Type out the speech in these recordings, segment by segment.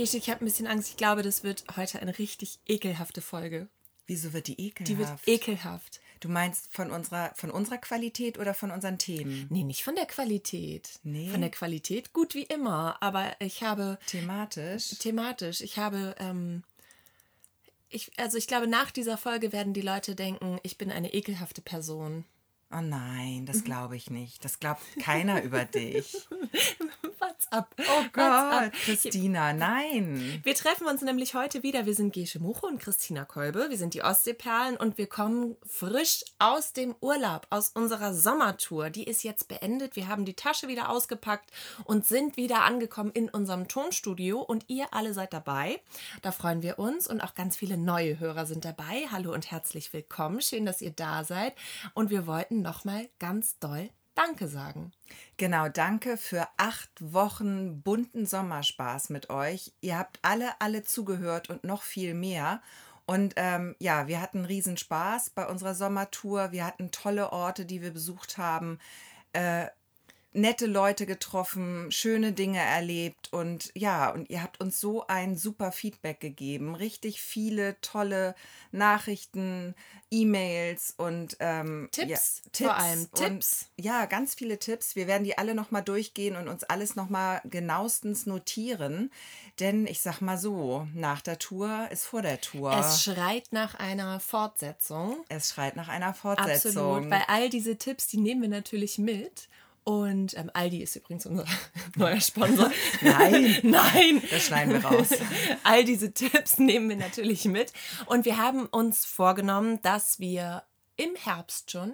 Gesche, ich habe ein bisschen Angst. Ich glaube, das wird heute eine richtig ekelhafte Folge. Wieso wird die ekelhaft? Die wird ekelhaft. Du meinst von unserer, von unserer Qualität oder von unseren Themen? Nee, nicht von der Qualität. Nee. Von der Qualität gut wie immer. Aber ich habe Thematisch? thematisch, ich habe, ähm, ich, also ich glaube, nach dieser Folge werden die Leute denken, ich bin eine ekelhafte Person. Oh nein, das glaube ich nicht. Das glaubt keiner über dich. What's up? Oh What's up? Gott, Christina, nein. Wir treffen uns nämlich heute wieder. Wir sind Gesche Muche und Christina Kolbe. Wir sind die Ostseeperlen und wir kommen frisch aus dem Urlaub, aus unserer Sommertour. Die ist jetzt beendet. Wir haben die Tasche wieder ausgepackt und sind wieder angekommen in unserem Tonstudio. Und ihr alle seid dabei. Da freuen wir uns und auch ganz viele neue Hörer sind dabei. Hallo und herzlich willkommen. Schön, dass ihr da seid. Und wir wollten nochmal ganz doll Danke sagen. Genau, danke für acht Wochen bunten Sommerspaß mit euch. Ihr habt alle, alle zugehört und noch viel mehr. Und ähm, ja, wir hatten riesen Spaß bei unserer Sommertour. Wir hatten tolle Orte, die wir besucht haben. Äh, nette Leute getroffen, schöne Dinge erlebt und ja, und ihr habt uns so ein super Feedback gegeben. Richtig viele tolle Nachrichten, E-Mails und ähm, Tipps, ja, vor allem und, Tipps. Ja, ganz viele Tipps. Wir werden die alle nochmal durchgehen und uns alles nochmal genauestens notieren. Denn ich sag mal so, nach der Tour ist vor der Tour. Es schreit nach einer Fortsetzung. Es schreit nach einer Fortsetzung. Absolut, weil all diese Tipps, die nehmen wir natürlich mit. Und ähm, Aldi ist übrigens unser neuer Sponsor. Nein. Nein. Das schneiden wir raus. All diese Tipps nehmen wir natürlich mit. Und wir haben uns vorgenommen, dass wir im Herbst schon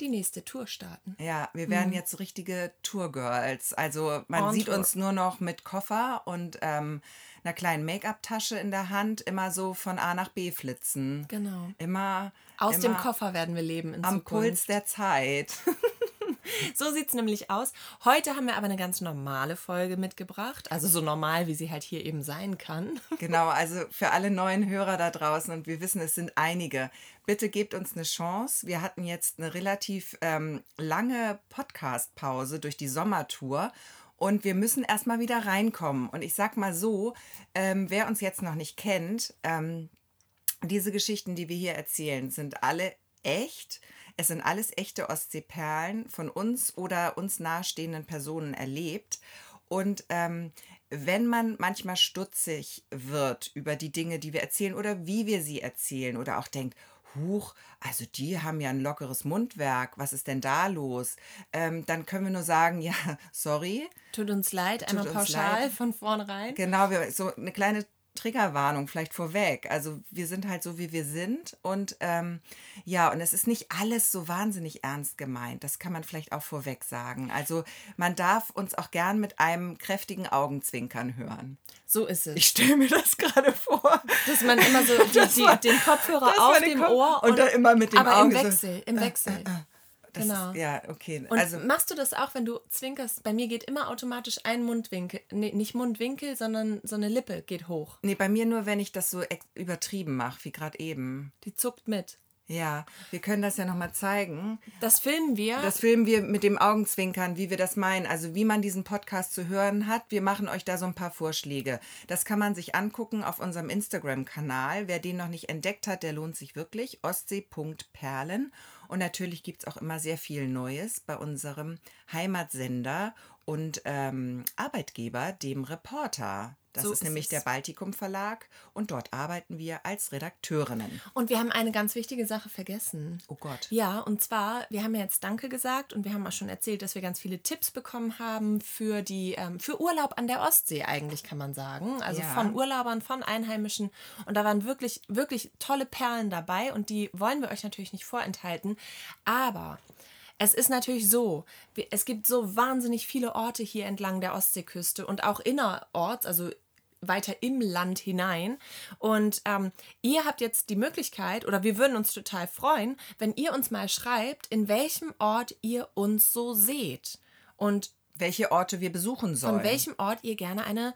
die nächste Tour starten. Ja, wir werden jetzt so richtige Tourgirls. Also man On sieht Tour. uns nur noch mit Koffer und ähm, einer kleinen Make-up-Tasche in der Hand, immer so von A nach B flitzen. Genau. Immer Aus dem immer Koffer werden wir leben in am Zukunft. Puls der Zeit. So sieht es nämlich aus. Heute haben wir aber eine ganz normale Folge mitgebracht. Also so normal, wie sie halt hier eben sein kann. Genau, also für alle neuen Hörer da draußen und wir wissen, es sind einige. Bitte gebt uns eine Chance. Wir hatten jetzt eine relativ ähm, lange Podcast-Pause durch die Sommertour und wir müssen erstmal wieder reinkommen. Und ich sag mal so, ähm, wer uns jetzt noch nicht kennt, ähm, diese Geschichten, die wir hier erzählen, sind alle echt. Es sind alles echte Ostseeperlen von uns oder uns nahestehenden Personen erlebt. Und ähm, wenn man manchmal stutzig wird über die Dinge, die wir erzählen oder wie wir sie erzählen oder auch denkt, Huch, also die haben ja ein lockeres Mundwerk, was ist denn da los? Ähm, dann können wir nur sagen, ja, sorry. Tut uns leid, einmal pauschal leid. von vornherein. Genau, wir, so eine kleine Triggerwarnung vielleicht vorweg. Also wir sind halt so, wie wir sind. Und ähm, ja, und es ist nicht alles so wahnsinnig ernst gemeint. Das kann man vielleicht auch vorweg sagen. Also man darf uns auch gern mit einem kräftigen Augenzwinkern hören. So ist es. Ich stelle mir das gerade vor. Dass man immer so die, die, den Kopfhörer auf dem Kopf- Ohr und dann immer mit dem aber Auge im so- Wechsel, im Wechsel. Das Genau. Ist, ja, okay. Und also machst du das auch, wenn du zwinkerst? Bei mir geht immer automatisch ein Mundwinkel, nee, nicht Mundwinkel, sondern so eine Lippe geht hoch. nee, bei mir nur, wenn ich das so übertrieben mache, wie gerade eben. Die zuckt mit. Ja, wir können das ja nochmal zeigen. Das filmen wir. Das filmen wir mit dem Augenzwinkern, wie wir das meinen. Also wie man diesen Podcast zu hören hat. Wir machen euch da so ein paar Vorschläge. Das kann man sich angucken auf unserem Instagram-Kanal. Wer den noch nicht entdeckt hat, der lohnt sich wirklich. Ostsee.perlen. Und natürlich gibt es auch immer sehr viel Neues bei unserem Heimatsender und ähm, Arbeitgeber, dem Reporter. Das So ist, ist nämlich es. der Baltikum Verlag und dort arbeiten wir als Redakteurinnen. und wir haben eine ganz wichtige Sache vergessen. Oh Gott. Ja, und zwar, wir haben ja jetzt Danke gesagt und wir haben auch schon erzählt, dass wir ganz viele Tipps bekommen haben für die, ähm, für Urlaub an der Ostsee eigentlich, kann man sagen. Also Ja. von Urlaubern, von Einheimischen. Und da waren wirklich, wirklich tolle Perlen dabei und die wollen wir euch natürlich nicht vorenthalten. Aber es ist natürlich so, es gibt so wahnsinnig viele Orte hier entlang der Ostseeküste und auch innerorts, also weiter im Land hinein. Und ähm, ihr habt jetzt die Möglichkeit, oder wir würden uns total freuen, wenn ihr uns mal schreibt, in welchem Ort ihr uns so seht. Und Welche Orte wir besuchen sollen. von welchem Ort ihr gerne eine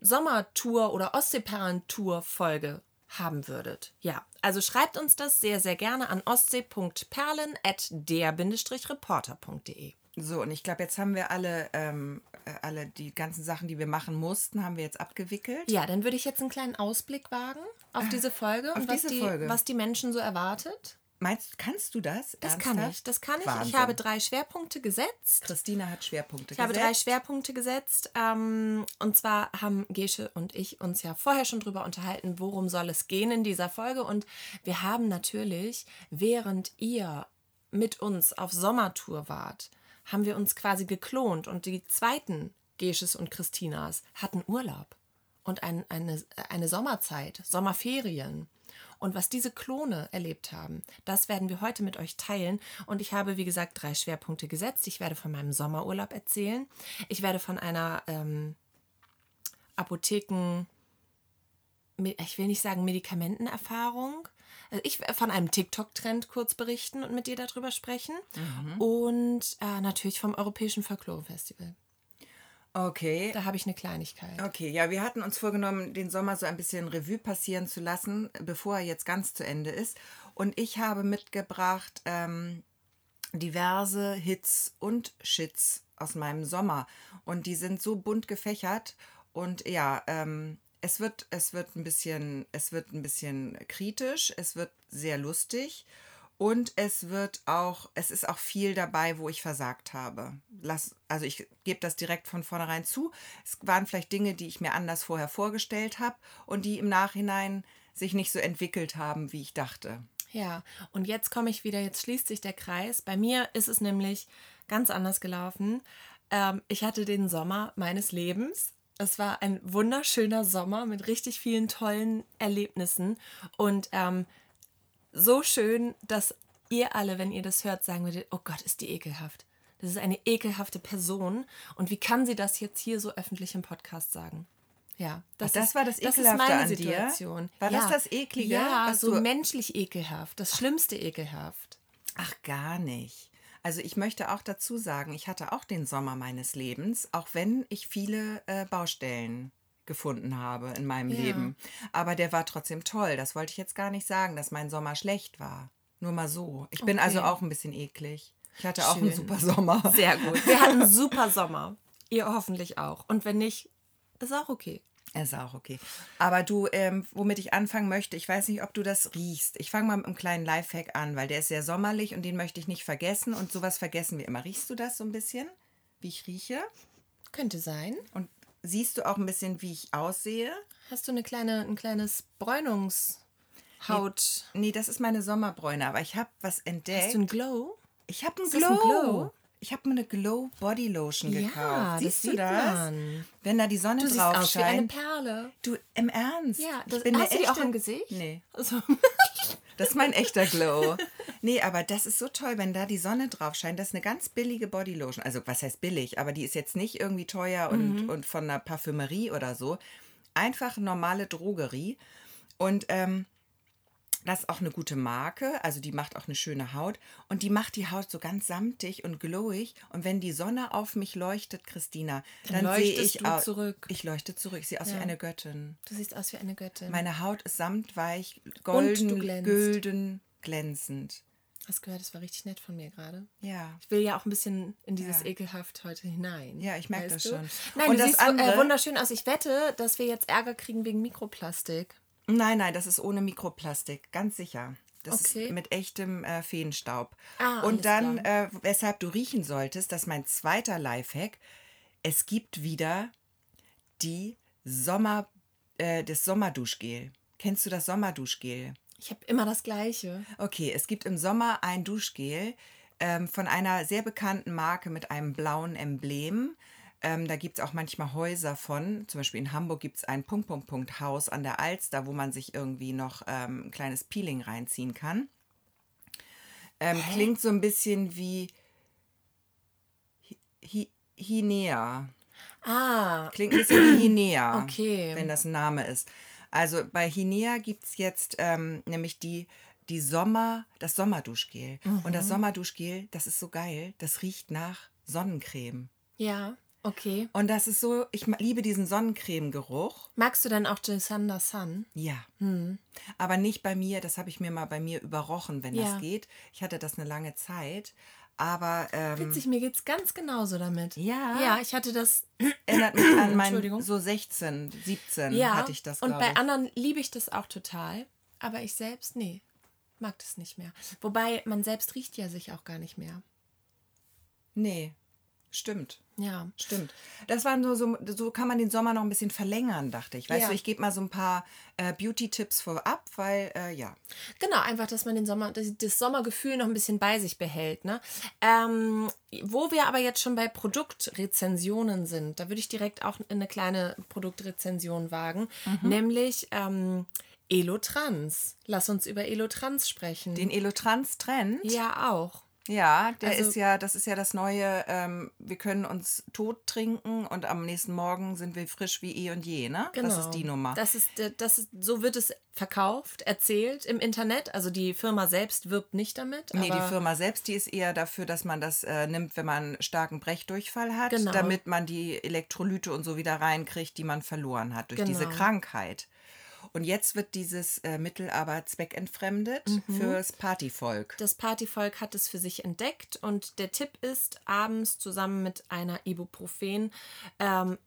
Sommertour oder Ostseeperlentour-Folge haben würdet. Ja, also schreibt uns das sehr, sehr gerne an ostsee.perlen at der-reporter.de. So, und ich glaube, jetzt haben wir alle, ähm, äh, alle die ganzen Sachen, die wir machen mussten, haben wir jetzt abgewickelt. Ja, dann würde ich jetzt einen kleinen Ausblick wagen auf diese Folge auf und was diese die, Folge. was die Menschen so erwartet. Meinst kannst du das? Das kann Ernsthaft? ich, das kann ich. Wahnsinn. Ich habe drei Schwerpunkte gesetzt. Christina hat Schwerpunkte Ich habe gesetzt. drei Schwerpunkte gesetzt. Ähm, und zwar haben Gesche und ich uns ja vorher schon drüber unterhalten, worum soll es gehen in dieser Folge. Und wir haben natürlich, während ihr mit uns auf Sommertour wart, haben wir uns quasi geklont. Und die zweiten Gesches und Christinas hatten Urlaub und ein, eine, eine Sommerzeit, Sommerferien. Und was diese Klone erlebt haben, das werden wir heute mit euch teilen. Und ich habe, wie gesagt, drei Schwerpunkte gesetzt. Ich werde von meinem Sommerurlaub erzählen. Ich werde von einer ähm, Apotheken, ich will nicht sagen Medikamentenerfahrung. Also ich werde von einem TikTok-Trend kurz berichten und mit dir darüber sprechen. Und äh, natürlich vom Europäischen Folklore-Festival. Okay. Da habe ich eine Kleinigkeit. Okay, ja, wir hatten uns vorgenommen, den Sommer so ein bisschen Revue passieren zu lassen, bevor er jetzt ganz zu Ende ist. Und ich habe mitgebracht ähm, diverse Hits und Shits aus meinem Sommer. Und die sind so bunt gefächert. Und ja, ähm, es wird, es wird ein bisschen, es wird ein bisschen kritisch, es wird sehr lustig. Und es wird auch, es ist auch viel dabei, wo ich versagt habe. Lass, also ich gebe das direkt von vornherein zu. Es waren vielleicht Dinge, die ich mir anders vorher vorgestellt habe und die im Nachhinein sich nicht so entwickelt haben, wie ich dachte. Ja, und jetzt komme ich wieder, jetzt schließt sich der Kreis. Bei mir ist es nämlich ganz anders gelaufen. Ähm, ich hatte den Sommer meines Lebens. Es war ein wunderschöner Sommer mit richtig vielen tollen Erlebnissen und ähm, so schön, dass ihr alle, wenn ihr das hört, sagen würdet, oh Gott, ist die ekelhaft. Das ist eine ekelhafte Person. Und wie kann sie das jetzt hier so öffentlich im Podcast sagen? Ja, Ach, das war das das ist Ekelhafte meine an dir? Situation. War das ja. das Eklige, Ja, so menschlich ekelhaft. Das schlimmste ekelhaft. Ach, gar nicht. Also ich möchte auch dazu sagen, ich hatte auch den Sommer meines Lebens, auch wenn ich viele äh, Baustellen gefunden habe in meinem Ja. Leben. Aber der war trotzdem toll. Das wollte ich jetzt gar nicht sagen, dass mein Sommer schlecht war. Nur mal so. Ich bin Okay. also auch ein bisschen eklig. Ich hatte auch einen Schön. super Sommer. Sehr gut. Wir hatten einen super Sommer. Ihr hoffentlich auch. Und wenn nicht, ist auch okay. Ist auch okay. Aber du, ähm, womit ich anfangen möchte, ich weiß nicht, ob du das riechst. Ich fange mal mit einem kleinen Lifehack an, weil der ist sehr sommerlich und den möchte ich nicht vergessen. Und sowas vergessen wir immer. Riechst du das so ein bisschen, wie ich rieche? Könnte sein. Und siehst du auch ein bisschen, wie ich aussehe? Hast du eine kleine, ein kleines Bräunungshaut? Nee, das ist meine Sommerbräune, aber ich habe was entdeckt. Hast du einen Glow? ich habe einen Glow. ein Glow? Ich habe mir eine Glow Body Lotion Ja, gekauft. das Siehst du sieht das? man. Wenn da die Sonne Du siehst drauf aus wie eine scheint. Perle. Du, im Ernst? Ja, Ich das, bin eine hast du die auch echte- im Gesicht? Nee. Also, Das ist mein echter Glow. Nee, aber das ist so toll, wenn da die Sonne drauf scheint. Das ist eine ganz billige Bodylotion. Also, was heißt billig? Aber die ist jetzt nicht irgendwie teuer und, Mhm. und von einer Parfümerie oder so. Einfach normale Drogerie. Und ähm, das ist auch eine gute Marke. Also, die macht auch eine schöne Haut. Und die macht die Haut so ganz samtig und glowig. Und wenn die Sonne auf mich leuchtet, Christina, Dann dann, sehe ich du au- zurück. Ich leuchte zurück. Ich sehe aus wie Ja. eine Göttin. du siehst aus wie eine Göttin. Meine Haut ist samtweich, golden, gülden, glänzend. Hast gehört, das war richtig nett von mir gerade. Ja. Ich will ja auch ein bisschen in dieses Ja. ekelhaft heute hinein. Ja, ich merk weißt das du? schon. Nein, Und du das siehst andere- äh, wunderschön aus. Ich wette, dass wir jetzt Ärger kriegen wegen Mikroplastik. Nein, nein, das ist ohne Mikroplastik, ganz sicher. Das Okay. ist mit echtem äh, Feenstaub. Ah, Und dann, äh, weshalb du riechen solltest, das ist mein zweiter Lifehack. Es gibt wieder die Sommer, äh, das Sommerduschgel. Kennst du das Sommerduschgel? Ich habe immer das Gleiche. Okay, es gibt im Sommer ein Duschgel ähm, von einer sehr bekannten Marke mit einem blauen Emblem. Ähm, da gibt es auch manchmal Häuser von. Zum Beispiel in Hamburg gibt es ein Punkt, Punkt, Punkt Haus an der Alster, wo man sich irgendwie noch ähm, ein kleines Peeling reinziehen kann. Ähm, klingt so ein bisschen wie Hi- Hi- Hinea. Ah, Klingt ein bisschen wie Hinea, Okay. wenn das ein Name ist. Also bei Hinea gibt es jetzt ähm, nämlich die, die Sommer, das Sommerduschgel. Und das Sommerduschgel, das ist so geil, das riecht nach Sonnencreme. ja, okay. Und das ist so, ich liebe diesen Sonnencreme-Geruch. Magst du dann auch Jacinda Sun? Ja. Aber nicht bei mir, das habe ich mir mal bei mir überrochen, wenn Ja. das geht. Ich hatte das eine lange Zeit. Aber ähm, Witzig, mir geht es ganz genauso damit. Ja. Ja, ich hatte das. erinnert mich an mein so 16, 17 Ja. hatte ich das, und bei ich. anderen liebe ich das auch total. Aber ich selbst, nee, mag das nicht mehr. Wobei, man selbst riecht ja sich auch gar nicht mehr. Nee, stimmt. Ja. Stimmt. Das waren so, so, so kann man den Sommer noch ein bisschen verlängern, dachte ich. Weißt Ja. du, ich gebe mal so ein paar äh, Beauty-Tipps vorab, weil, äh, ja. Genau, einfach, dass man den Sommer, das, das Sommergefühl noch ein bisschen bei sich behält. Ne? Ähm, wo wir aber jetzt schon bei Produktrezensionen sind, da würde ich direkt auch eine kleine Produktrezension wagen, Mhm. nämlich ähm, Elotrans. Lass uns über Elotrans sprechen. Den Elotrans-Trend. ja, auch. Ja, der Also- ist ja, das ist ja das neue, ähm, wir können uns tot trinken und am nächsten Morgen sind wir frisch wie eh und je, ne? Genau. Das ist die Nummer. Das ist, das ist, so wird es verkauft, erzählt im Internet. Also die Firma selbst wirbt nicht damit. Nee, die Firma selbst, die ist eher dafür, dass man das äh, nimmt, wenn man starken Brechdurchfall hat, Genau. damit man die Elektrolyte und so wieder reinkriegt, die man verloren hat durch diese Genau. Krankheit. Und jetzt wird dieses äh, Mittel aber zweckentfremdet Mhm. fürs Partyvolk. Das Partyvolk hat es für sich entdeckt und der Tipp ist, abends zusammen mit einer Ibuprofen ähm,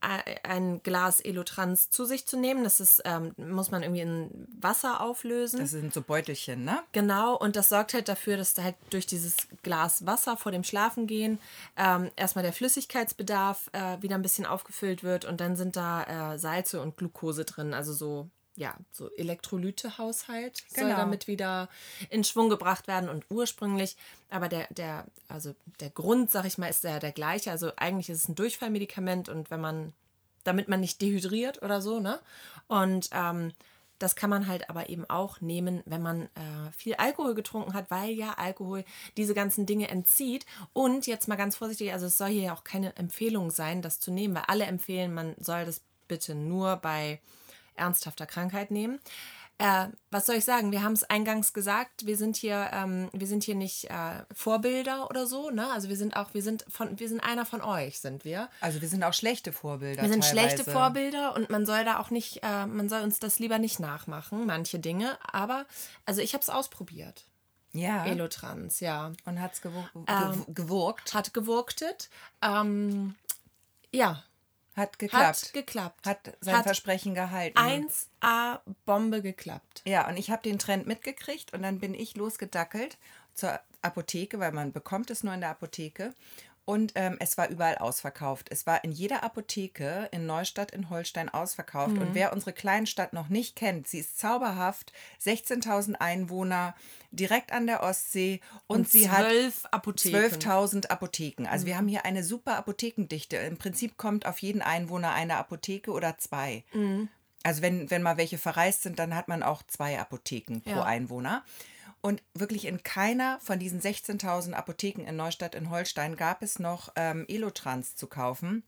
ein- Glas Elotrans zu sich zu nehmen. Das ist, ähm, muss man irgendwie in Wasser auflösen. Das sind so Beutelchen, ne? Genau, und das sorgt halt dafür, dass da halt durch dieses Glas Wasser vor dem Schlafengehen ähm, erstmal der Flüssigkeitsbedarf äh, wieder ein bisschen aufgefüllt wird und dann sind da äh, Salze und Glucose drin, also so, ja, so Elektrolytehaushalt soll Genau. damit wieder in Schwung gebracht werden und ursprünglich, aber der, der, also der Grund, sag ich mal, ist ja der gleiche, also eigentlich ist es ein Durchfallmedikament und wenn man, damit man nicht dehydriert oder so, ne? Und ähm, das kann man halt aber eben auch nehmen, wenn man äh, viel Alkohol getrunken hat, weil ja Alkohol diese ganzen Dinge entzieht. Und jetzt mal ganz vorsichtig, also es soll hier ja auch keine Empfehlung sein, das zu nehmen, weil alle empfehlen, man soll das bitte nur bei ernsthafter Krankheit nehmen. Äh, was soll ich sagen? Wir haben es eingangs gesagt, wir sind hier, ähm, wir sind hier nicht äh, Vorbilder oder so, ne? Also wir sind auch, wir sind von, wir sind einer von euch, sind wir. Also wir sind auch schlechte Vorbilder. Wir sind schlechte teilweise. Vorbilder und man soll da auch nicht, äh, man soll uns das lieber nicht nachmachen, manche Dinge. Aber, also ich habe es ausprobiert. Ja. Elotrans, ja. Und hat es gew Ähm, gew gewurkt. Hat gewurktet. Ähm, ja, Hat geklappt. hat geklappt. Hat sein Hat Versprechen gehalten. 1A Bombe geklappt. Ja, und ich habe den Trend mitgekriegt und dann bin ich losgedackelt zur Apotheke, weil man bekommt es nur in der Apotheke. Und ähm, es war überall ausverkauft. Es war in jeder Apotheke in Neustadt in Holstein ausverkauft. Mhm. Und wer unsere Kleinstadt noch nicht kennt, sie ist zauberhaft. 16.000 Einwohner, direkt an der Ostsee. Und, sie hat zwölf Apotheken. 12.000 Apotheken. Also wir haben hier eine super Apothekendichte. Im Prinzip kommt auf jeden Einwohner eine Apotheke oder zwei. Also wenn, wenn mal welche verreist sind, dann hat man auch zwei Apotheken pro Ja. Einwohner. Und wirklich in keiner von diesen 16.000 Apotheken in Neustadt in Holstein gab es noch ähm, Elotrans zu kaufen.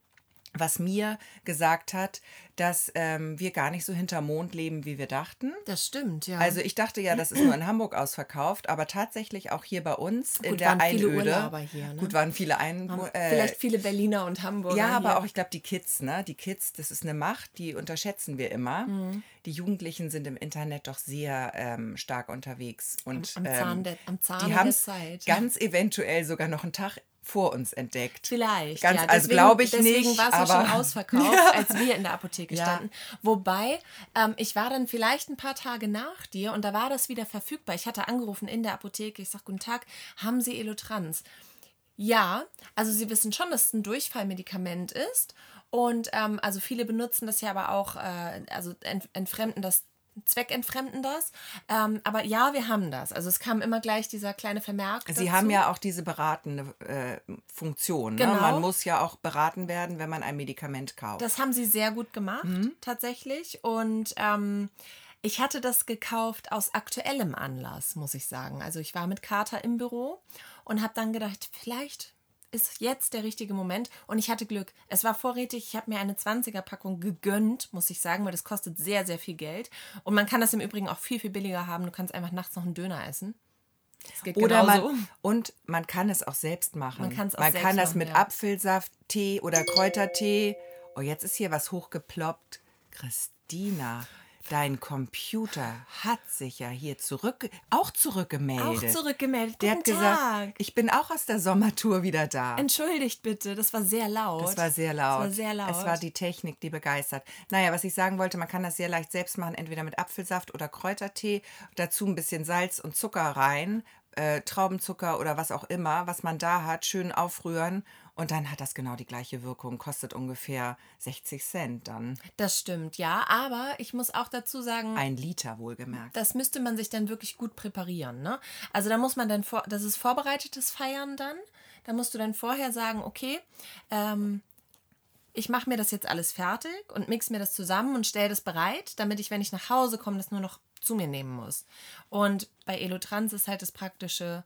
Was mir gesagt hat, dass ähm, wir gar nicht so hinterm Mond leben, wie wir dachten. Das stimmt, ja. Also ich dachte ja, das ist nur in Hamburg ausverkauft, aber tatsächlich auch hier bei uns in Gut, der waren viele Einöde. Urlauber hier, ne? Gut, waren viele Einwohner. Vielleicht viele Berliner und Hamburger. Ja, aber hier. auch, ich glaube, die Kids, ne? Die Kids, das ist eine Macht, die unterschätzen wir immer. Mhm. Die Jugendlichen sind im Internet doch sehr ähm, stark unterwegs. Und Am Zahn ähm, der- am Zahne die haben Zeit. ganz eventuell sogar noch einen Tag vor uns entdeckt. Vielleicht. Ganz, ja, also deswegen- glaube ich deswegen nicht. war es ja schon ausverkauft, als wir in der Apotheke Ja. standen. Wobei, ähm, ich war dann vielleicht ein paar Tage nach dir und da war das wieder verfügbar. Ich hatte angerufen in der Apotheke. Ich sage, guten Tag, haben Sie Elotrans? Ja, also Sie wissen schon, dass es ein Durchfallmedikament ist. Und ähm, also viele benutzen das ja aber auch, äh, also ent entfremden das, zweckentfremden das. Ähm, aber ja, wir haben das. Also es kam immer gleich dieser kleine Vermerk. Sie dazu. haben ja auch diese beratende äh, Funktion. Ne? Genau. Man muss ja auch beraten werden, wenn man ein Medikament kauft. Das haben sie sehr gut gemacht, tatsächlich. Und ähm, ich hatte das gekauft aus aktuellem Anlass, muss ich sagen. Also ich war mit Kater im Büro und habe dann gedacht, vielleicht ist jetzt der richtige Moment. Und ich hatte Glück. Es war vorrätig. Ich habe mir eine 20er-Packung gegönnt, muss ich sagen, weil das kostet sehr, sehr viel Geld. Und man kann das im Übrigen auch viel, viel billiger haben. Du kannst einfach nachts noch einen Döner essen. Das geht Oder genauso. man, und man kann es auch selbst machen. Man kann's auch man selbst kann das machen, mit ja. Apfelsaft, Tee oder Kräutertee. Oh, jetzt ist hier was hochgeploppt. Christina, Dein Computer hat sich ja hier zurück, auch zurückgemeldet. Auch zurückgemeldet. Der Guten hat gesagt, Tag. ich bin auch aus der Sommertour wieder da. Entschuldigt bitte, das war sehr laut. Das war sehr laut. Das war sehr laut. Es war die Technik, die begeistert. Naja, was ich sagen wollte, man kann das sehr leicht selbst machen, entweder mit Apfelsaft oder Kräutertee. Dazu ein bisschen Salz und Zucker rein, äh, Traubenzucker oder was auch immer, was man da hat, schön aufrühren. Und dann hat das genau die gleiche Wirkung. Kostet ungefähr 60 Cent dann. das stimmt, ja. Aber ich muss auch dazu sagen, Ein Liter wohlgemerkt. das müsste man sich dann wirklich gut präparieren. Ne? Also da muss man dann, vor, das ist vorbereitetes Feiern dann. Da musst du dann vorher sagen, okay, ähm, ich mache mir das jetzt alles fertig und mix mir das zusammen und stelle das bereit, damit ich, wenn ich nach Hause komme, das nur noch zu mir nehmen muss. Und bei Elotrans ist halt das Praktische,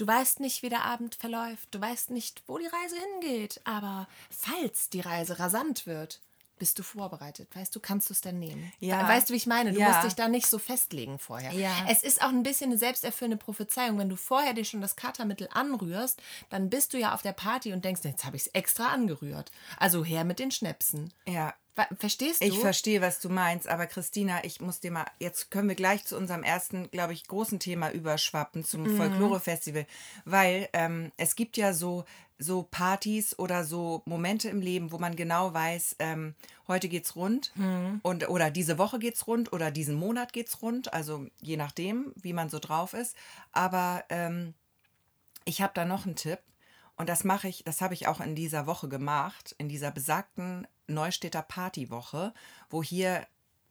du weißt nicht, wie der Abend verläuft, du weißt nicht, wo die Reise hingeht, aber falls die Reise rasant wird, bist du vorbereitet. Weißt du, kannst du es dann nehmen. Ja. Weißt du, wie ich meine? Du Ja. musst dich da nicht so festlegen vorher. Ja. Es ist auch ein bisschen eine selbsterfüllende Prophezeiung. Wenn du vorher dir schon das Katermittel anrührst, dann bist du ja auf der Party und denkst, jetzt habe ich es extra angerührt. Also her mit den Schnäpsen. Ja, Verstehst du? Ich verstehe, was du meinst, aber Christina, ich muss dir mal, jetzt können wir gleich zu unserem ersten, glaube ich, großen Thema überschwappen, zum Mhm. Folklore-Festival, weil ähm, es gibt ja so, so Partys oder so Momente im Leben, wo man genau weiß, ähm, heute geht's rund Mhm. und oder diese Woche geht's rund oder diesen Monat geht's rund, also je nachdem, wie man so drauf ist. Aber ähm, ich habe da noch einen Tipp und das mache ich, das habe ich auch in dieser Woche gemacht, in dieser besagten Neustädter Partywoche, wo hier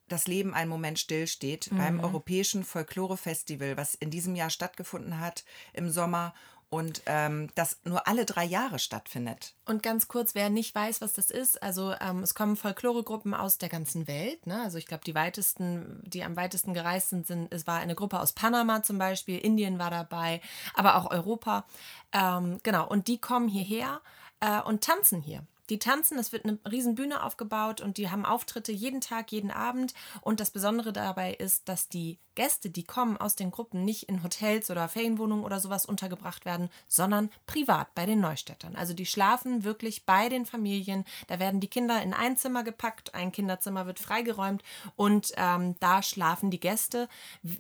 das Leben einen Moment stillsteht beim Europäischen Folklore-Festival, was in diesem Jahr stattgefunden hat im Sommer und ähm, das nur alle drei Jahre stattfindet. Und ganz kurz, wer nicht weiß, was das ist, also ähm, es kommen Folkloregruppen aus der ganzen Welt. Ne? Also ich glaube, die weitesten, die am weitesten gereist sind, sind, es war eine Gruppe aus Panama zum Beispiel, Indien war dabei, aber auch Europa. Ähm, genau, und die kommen hierher äh, und tanzen hier. Die tanzen, es wird eine riesen Bühne aufgebaut und die haben Auftritte jeden Tag, jeden Abend. Und das Besondere dabei ist, dass die Gäste, die kommen aus den Gruppen, nicht in Hotels oder Ferienwohnungen oder sowas untergebracht werden, sondern privat bei den Neustädtern. Also die schlafen wirklich bei den Familien. Da werden die Kinder in ein Zimmer gepackt, ein Kinderzimmer wird freigeräumt und ähm, da schlafen die Gäste,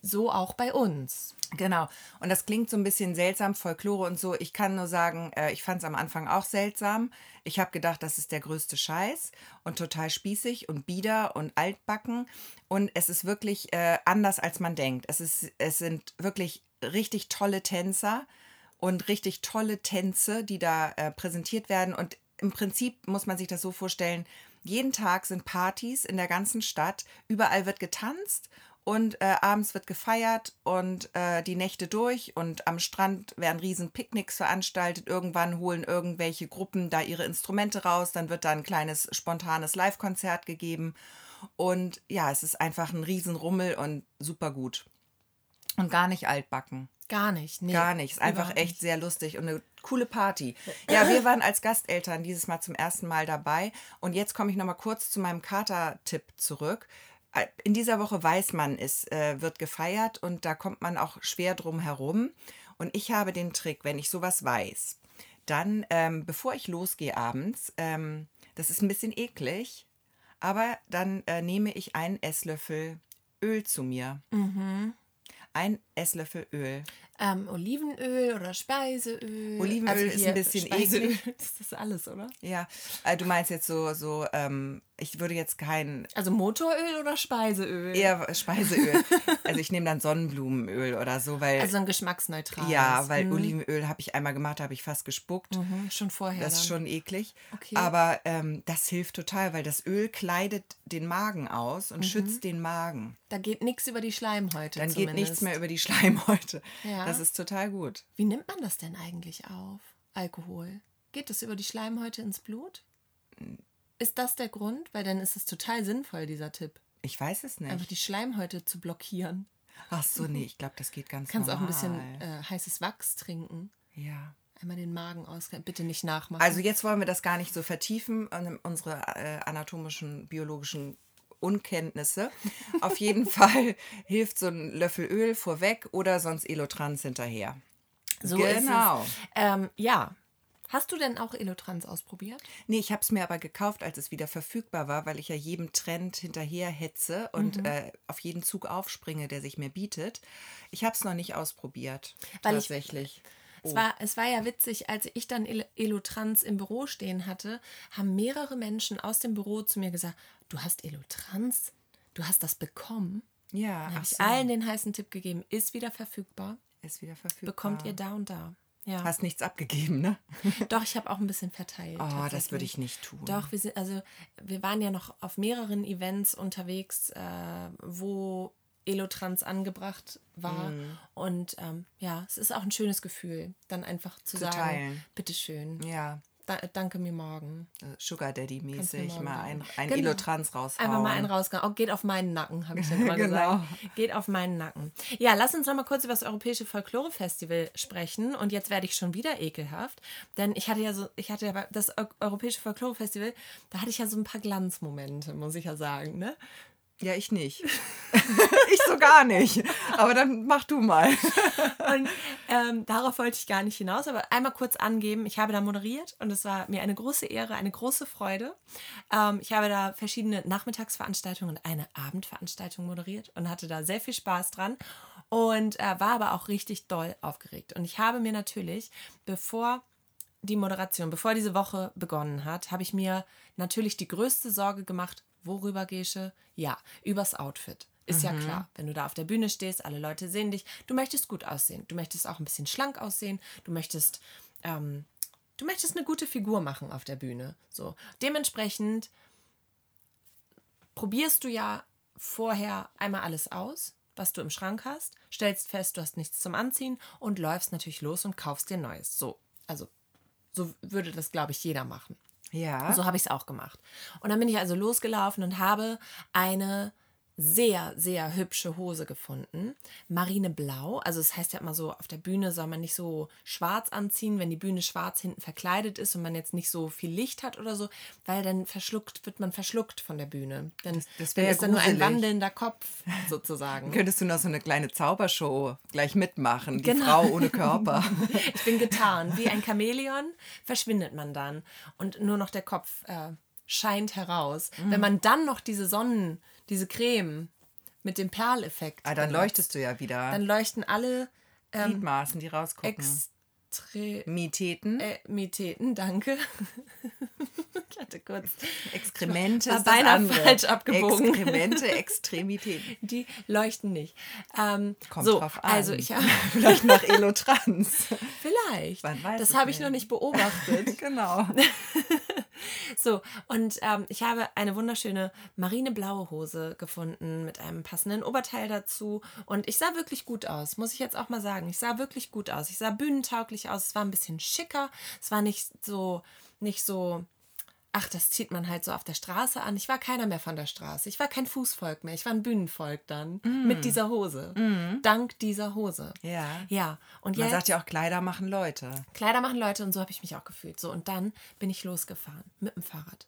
so auch bei uns. Genau. Und das klingt so ein bisschen seltsam, Folklore und so. Ich kann nur sagen, äh, ich fand es am Anfang auch seltsam. Ich habe gedacht, das ist der größte Scheiß und total spießig und bieder und altbacken. Und es ist wirklich äh, anders, als man denkt. Es, ist, es sind wirklich richtig tolle Tänzer und richtig tolle Tänze, die da äh, präsentiert werden. Und im Prinzip muss man sich das so vorstellen, jeden Tag sind Partys in der ganzen Stadt, überall wird getanzt und äh, abends wird gefeiert und äh, die Nächte durch und am Strand werden riesen Picknicks veranstaltet. Irgendwann holen irgendwelche Gruppen da ihre Instrumente raus, dann wird da ein kleines spontanes Live-Konzert gegeben und ja, es ist einfach ein Riesenrummel und super gut. Und gar nicht altbacken. Gar nicht. Nee, Gar nicht. Ist einfach echt sehr lustig und eine coole Party. Ja, wir waren als Gasteltern dieses Mal zum ersten Mal dabei. Und jetzt komme ich nochmal kurz zu meinem Kater-Tipp zurück. Äh, In dieser Woche weiß man, es äh, wird gefeiert und da kommt man auch schwer drum herum. Und ich habe den Trick, wenn ich sowas weiß, dann, ähm, bevor ich losgehe abends, ähm, das ist ein bisschen eklig, aber dann äh, nehme ich einen Esslöffel Öl zu mir. Ein Esslöffel Öl. Ähm, Olivenöl oder Speiseöl. Olivenöl ist ein bisschen Speiseöl. eklig. Das ist alles, oder? Ja, äh, du meinst jetzt so, so ähm, ich würde jetzt kein Also Motoröl oder Speiseöl? eher Speiseöl. also ich nehme dann Sonnenblumenöl oder so, weil Also ein geschmacksneutrales. ja, weil Hm, Olivenöl habe ich einmal gemacht, da habe ich fast gespuckt. mhm, schon vorher. Das ist dann. schon eklig. Okay. Aber ähm, das hilft total, weil das Öl kleidet den Magen aus Mhm. und schützt den Magen. Da geht nichts über die Schleimhäute. Dann zumindest. geht nichts mehr über die Schleimhäute. Ja. Das ist total gut. Wie nimmt man das denn eigentlich auf? Alkohol. Geht das über die Schleimhäute ins Blut? Ist das der Grund? Weil dann ist es total sinnvoll, dieser Tipp. Ich weiß es Einfach nicht. die Schleimhäute zu blockieren. Ach so, nee, ich glaube, das geht ganz Kannst auch normal. ein bisschen äh, heißes Wachs trinken. Ja. Einmal den Magen ausrennen. Bitte nicht nachmachen. Also jetzt wollen wir das gar nicht so vertiefen, ähm, unsere äh, anatomischen, biologischen Unkenntnisse. Auf jeden Fall hilft so ein Löffel Öl vorweg oder sonst Elotrans hinterher. so genau. Ähm, ja. Hast du denn auch Elotrans ausprobiert? Nee, ich habe es mir aber gekauft, als es wieder verfügbar war, weil ich ja jedem Trend hinterher hetze und Mhm. äh, auf jeden Zug aufspringe, der sich mir bietet. Ich habe es noch nicht ausprobiert. Weil ich- tatsächlich. Es, war, es war ja witzig, als ich dann El- Elotrans im Büro stehen hatte, haben mehrere Menschen aus dem Büro zu mir gesagt, du hast Elotrans? Du hast das bekommen? ja, Dann habe ich so, allen den heißen Tipp gegeben, ist wieder verfügbar, ist wieder verfügbar. bekommt ihr da und da. Ja. Hast nichts abgegeben, ne? Doch, ich habe auch ein bisschen verteilt. Oh, das würde ich nicht tun. Doch, wir sind, also wir waren ja noch auf mehreren Events unterwegs, äh, wo Elotrans angebracht war. Mhm. Und ähm, ja, es ist auch ein schönes Gefühl, dann einfach zu, Zu sagen, teilen. bitteschön, Ja, da, danke mir morgen. äh, Sugar Daddy mäßig mal ein, ein Genau. Elotrans raushauen. Einfach mal einen rausgegangen. Oh, geht auf meinen Nacken, habe ich dann immer Genau. gesagt. Geht auf meinen Nacken. Ja, lass uns noch mal kurz über das Europäische Folklore-Festival sprechen. Und jetzt werde ich schon wieder ekelhaft. Denn ich hatte ja so, ich hatte ja das Eu- Europäische Folklore-Festival, da hatte ich ja so ein paar Glanzmomente, muss ich ja sagen. Ne? Ja, ich nicht. ich so gar nicht. Aber dann mach du mal. Und ähm, darauf wollte ich gar nicht hinaus, aber einmal kurz angeben, ich habe da moderiert und es war mir eine große Ehre, eine große Freude. Ähm, ich habe da verschiedene Nachmittagsveranstaltungen und eine Abendveranstaltung moderiert und hatte da sehr viel Spaß dran und äh, war aber auch richtig doll aufgeregt. Und ich habe mir natürlich, bevor die Moderation, bevor diese Woche begonnen hat, habe ich mir natürlich die größte Sorge gemacht, worüber Gesche? Ja, übers Outfit. Ist ja klar, wenn du da auf der Bühne stehst, alle Leute sehen dich, du möchtest gut aussehen, du möchtest auch ein bisschen schlank aussehen, du möchtest, ähm, du möchtest eine gute Figur machen auf der Bühne. So, dementsprechend probierst du ja vorher einmal alles aus, was du im Schrank hast, stellst fest, du hast nichts zum Anziehen und läufst natürlich los und kaufst dir Neues. So, also so würde das, glaube ich, jeder machen. Ja. So habe ich es auch gemacht. Und dann bin ich also losgelaufen und habe eine sehr, sehr hübsche Hose gefunden. Marineblau. Also es heißt ja immer so, auf der Bühne soll man nicht so schwarz anziehen, wenn die Bühne schwarz hinten verkleidet ist und man jetzt nicht so viel Licht hat oder so, weil dann verschluckt, wird man verschluckt von der Bühne. Dann, das dann wär ja ist dann nur ein wandelnder Kopf sozusagen. Könntest du noch so eine kleine Zaubershow gleich mitmachen? Die Genau. Frau ohne Körper. Ich bin getan. Wie ein Chamäleon verschwindet man dann. Und nur noch der Kopf äh, scheint heraus. Mhm. Wenn man dann noch diese Sonnen, diese Creme mit dem Perleffekt. Ah, dann benutzt, leuchtest du ja wieder. Dann leuchten alle ähm, Gliedmaßen, die rausgucken. Extremitäten, Mitäten, danke. ich hatte kurz. Exkremente war beinahe andere. falsch abgebogen. Exkremente, Extremitäten. Die leuchten nicht. Ähm, Kommt so, drauf an. also ich habe Vielleicht nach Elotrans. vielleicht. Das habe ich noch nicht beobachtet. genau. So, und ähm, ich habe eine wunderschöne marineblaue Hose gefunden mit einem passenden Oberteil dazu. Und ich sah wirklich gut aus, muss ich jetzt auch mal sagen. Ich sah wirklich gut aus. Ich sah bühnentauglich aus. Es war ein bisschen schicker. Es war nicht so, nicht so. Ach, das zieht man halt so auf der Straße an. Ich war keiner mehr von der Straße. Ich war kein Fußvolk mehr. Ich war ein Bühnenvolk dann. Mit dieser Hose. Dank dieser Hose. Ja. Ja, und Man jetzt. sagt ja auch, Kleider machen Leute. Kleider machen Leute und so habe ich mich auch gefühlt. So, und dann bin ich losgefahren mit dem Fahrrad.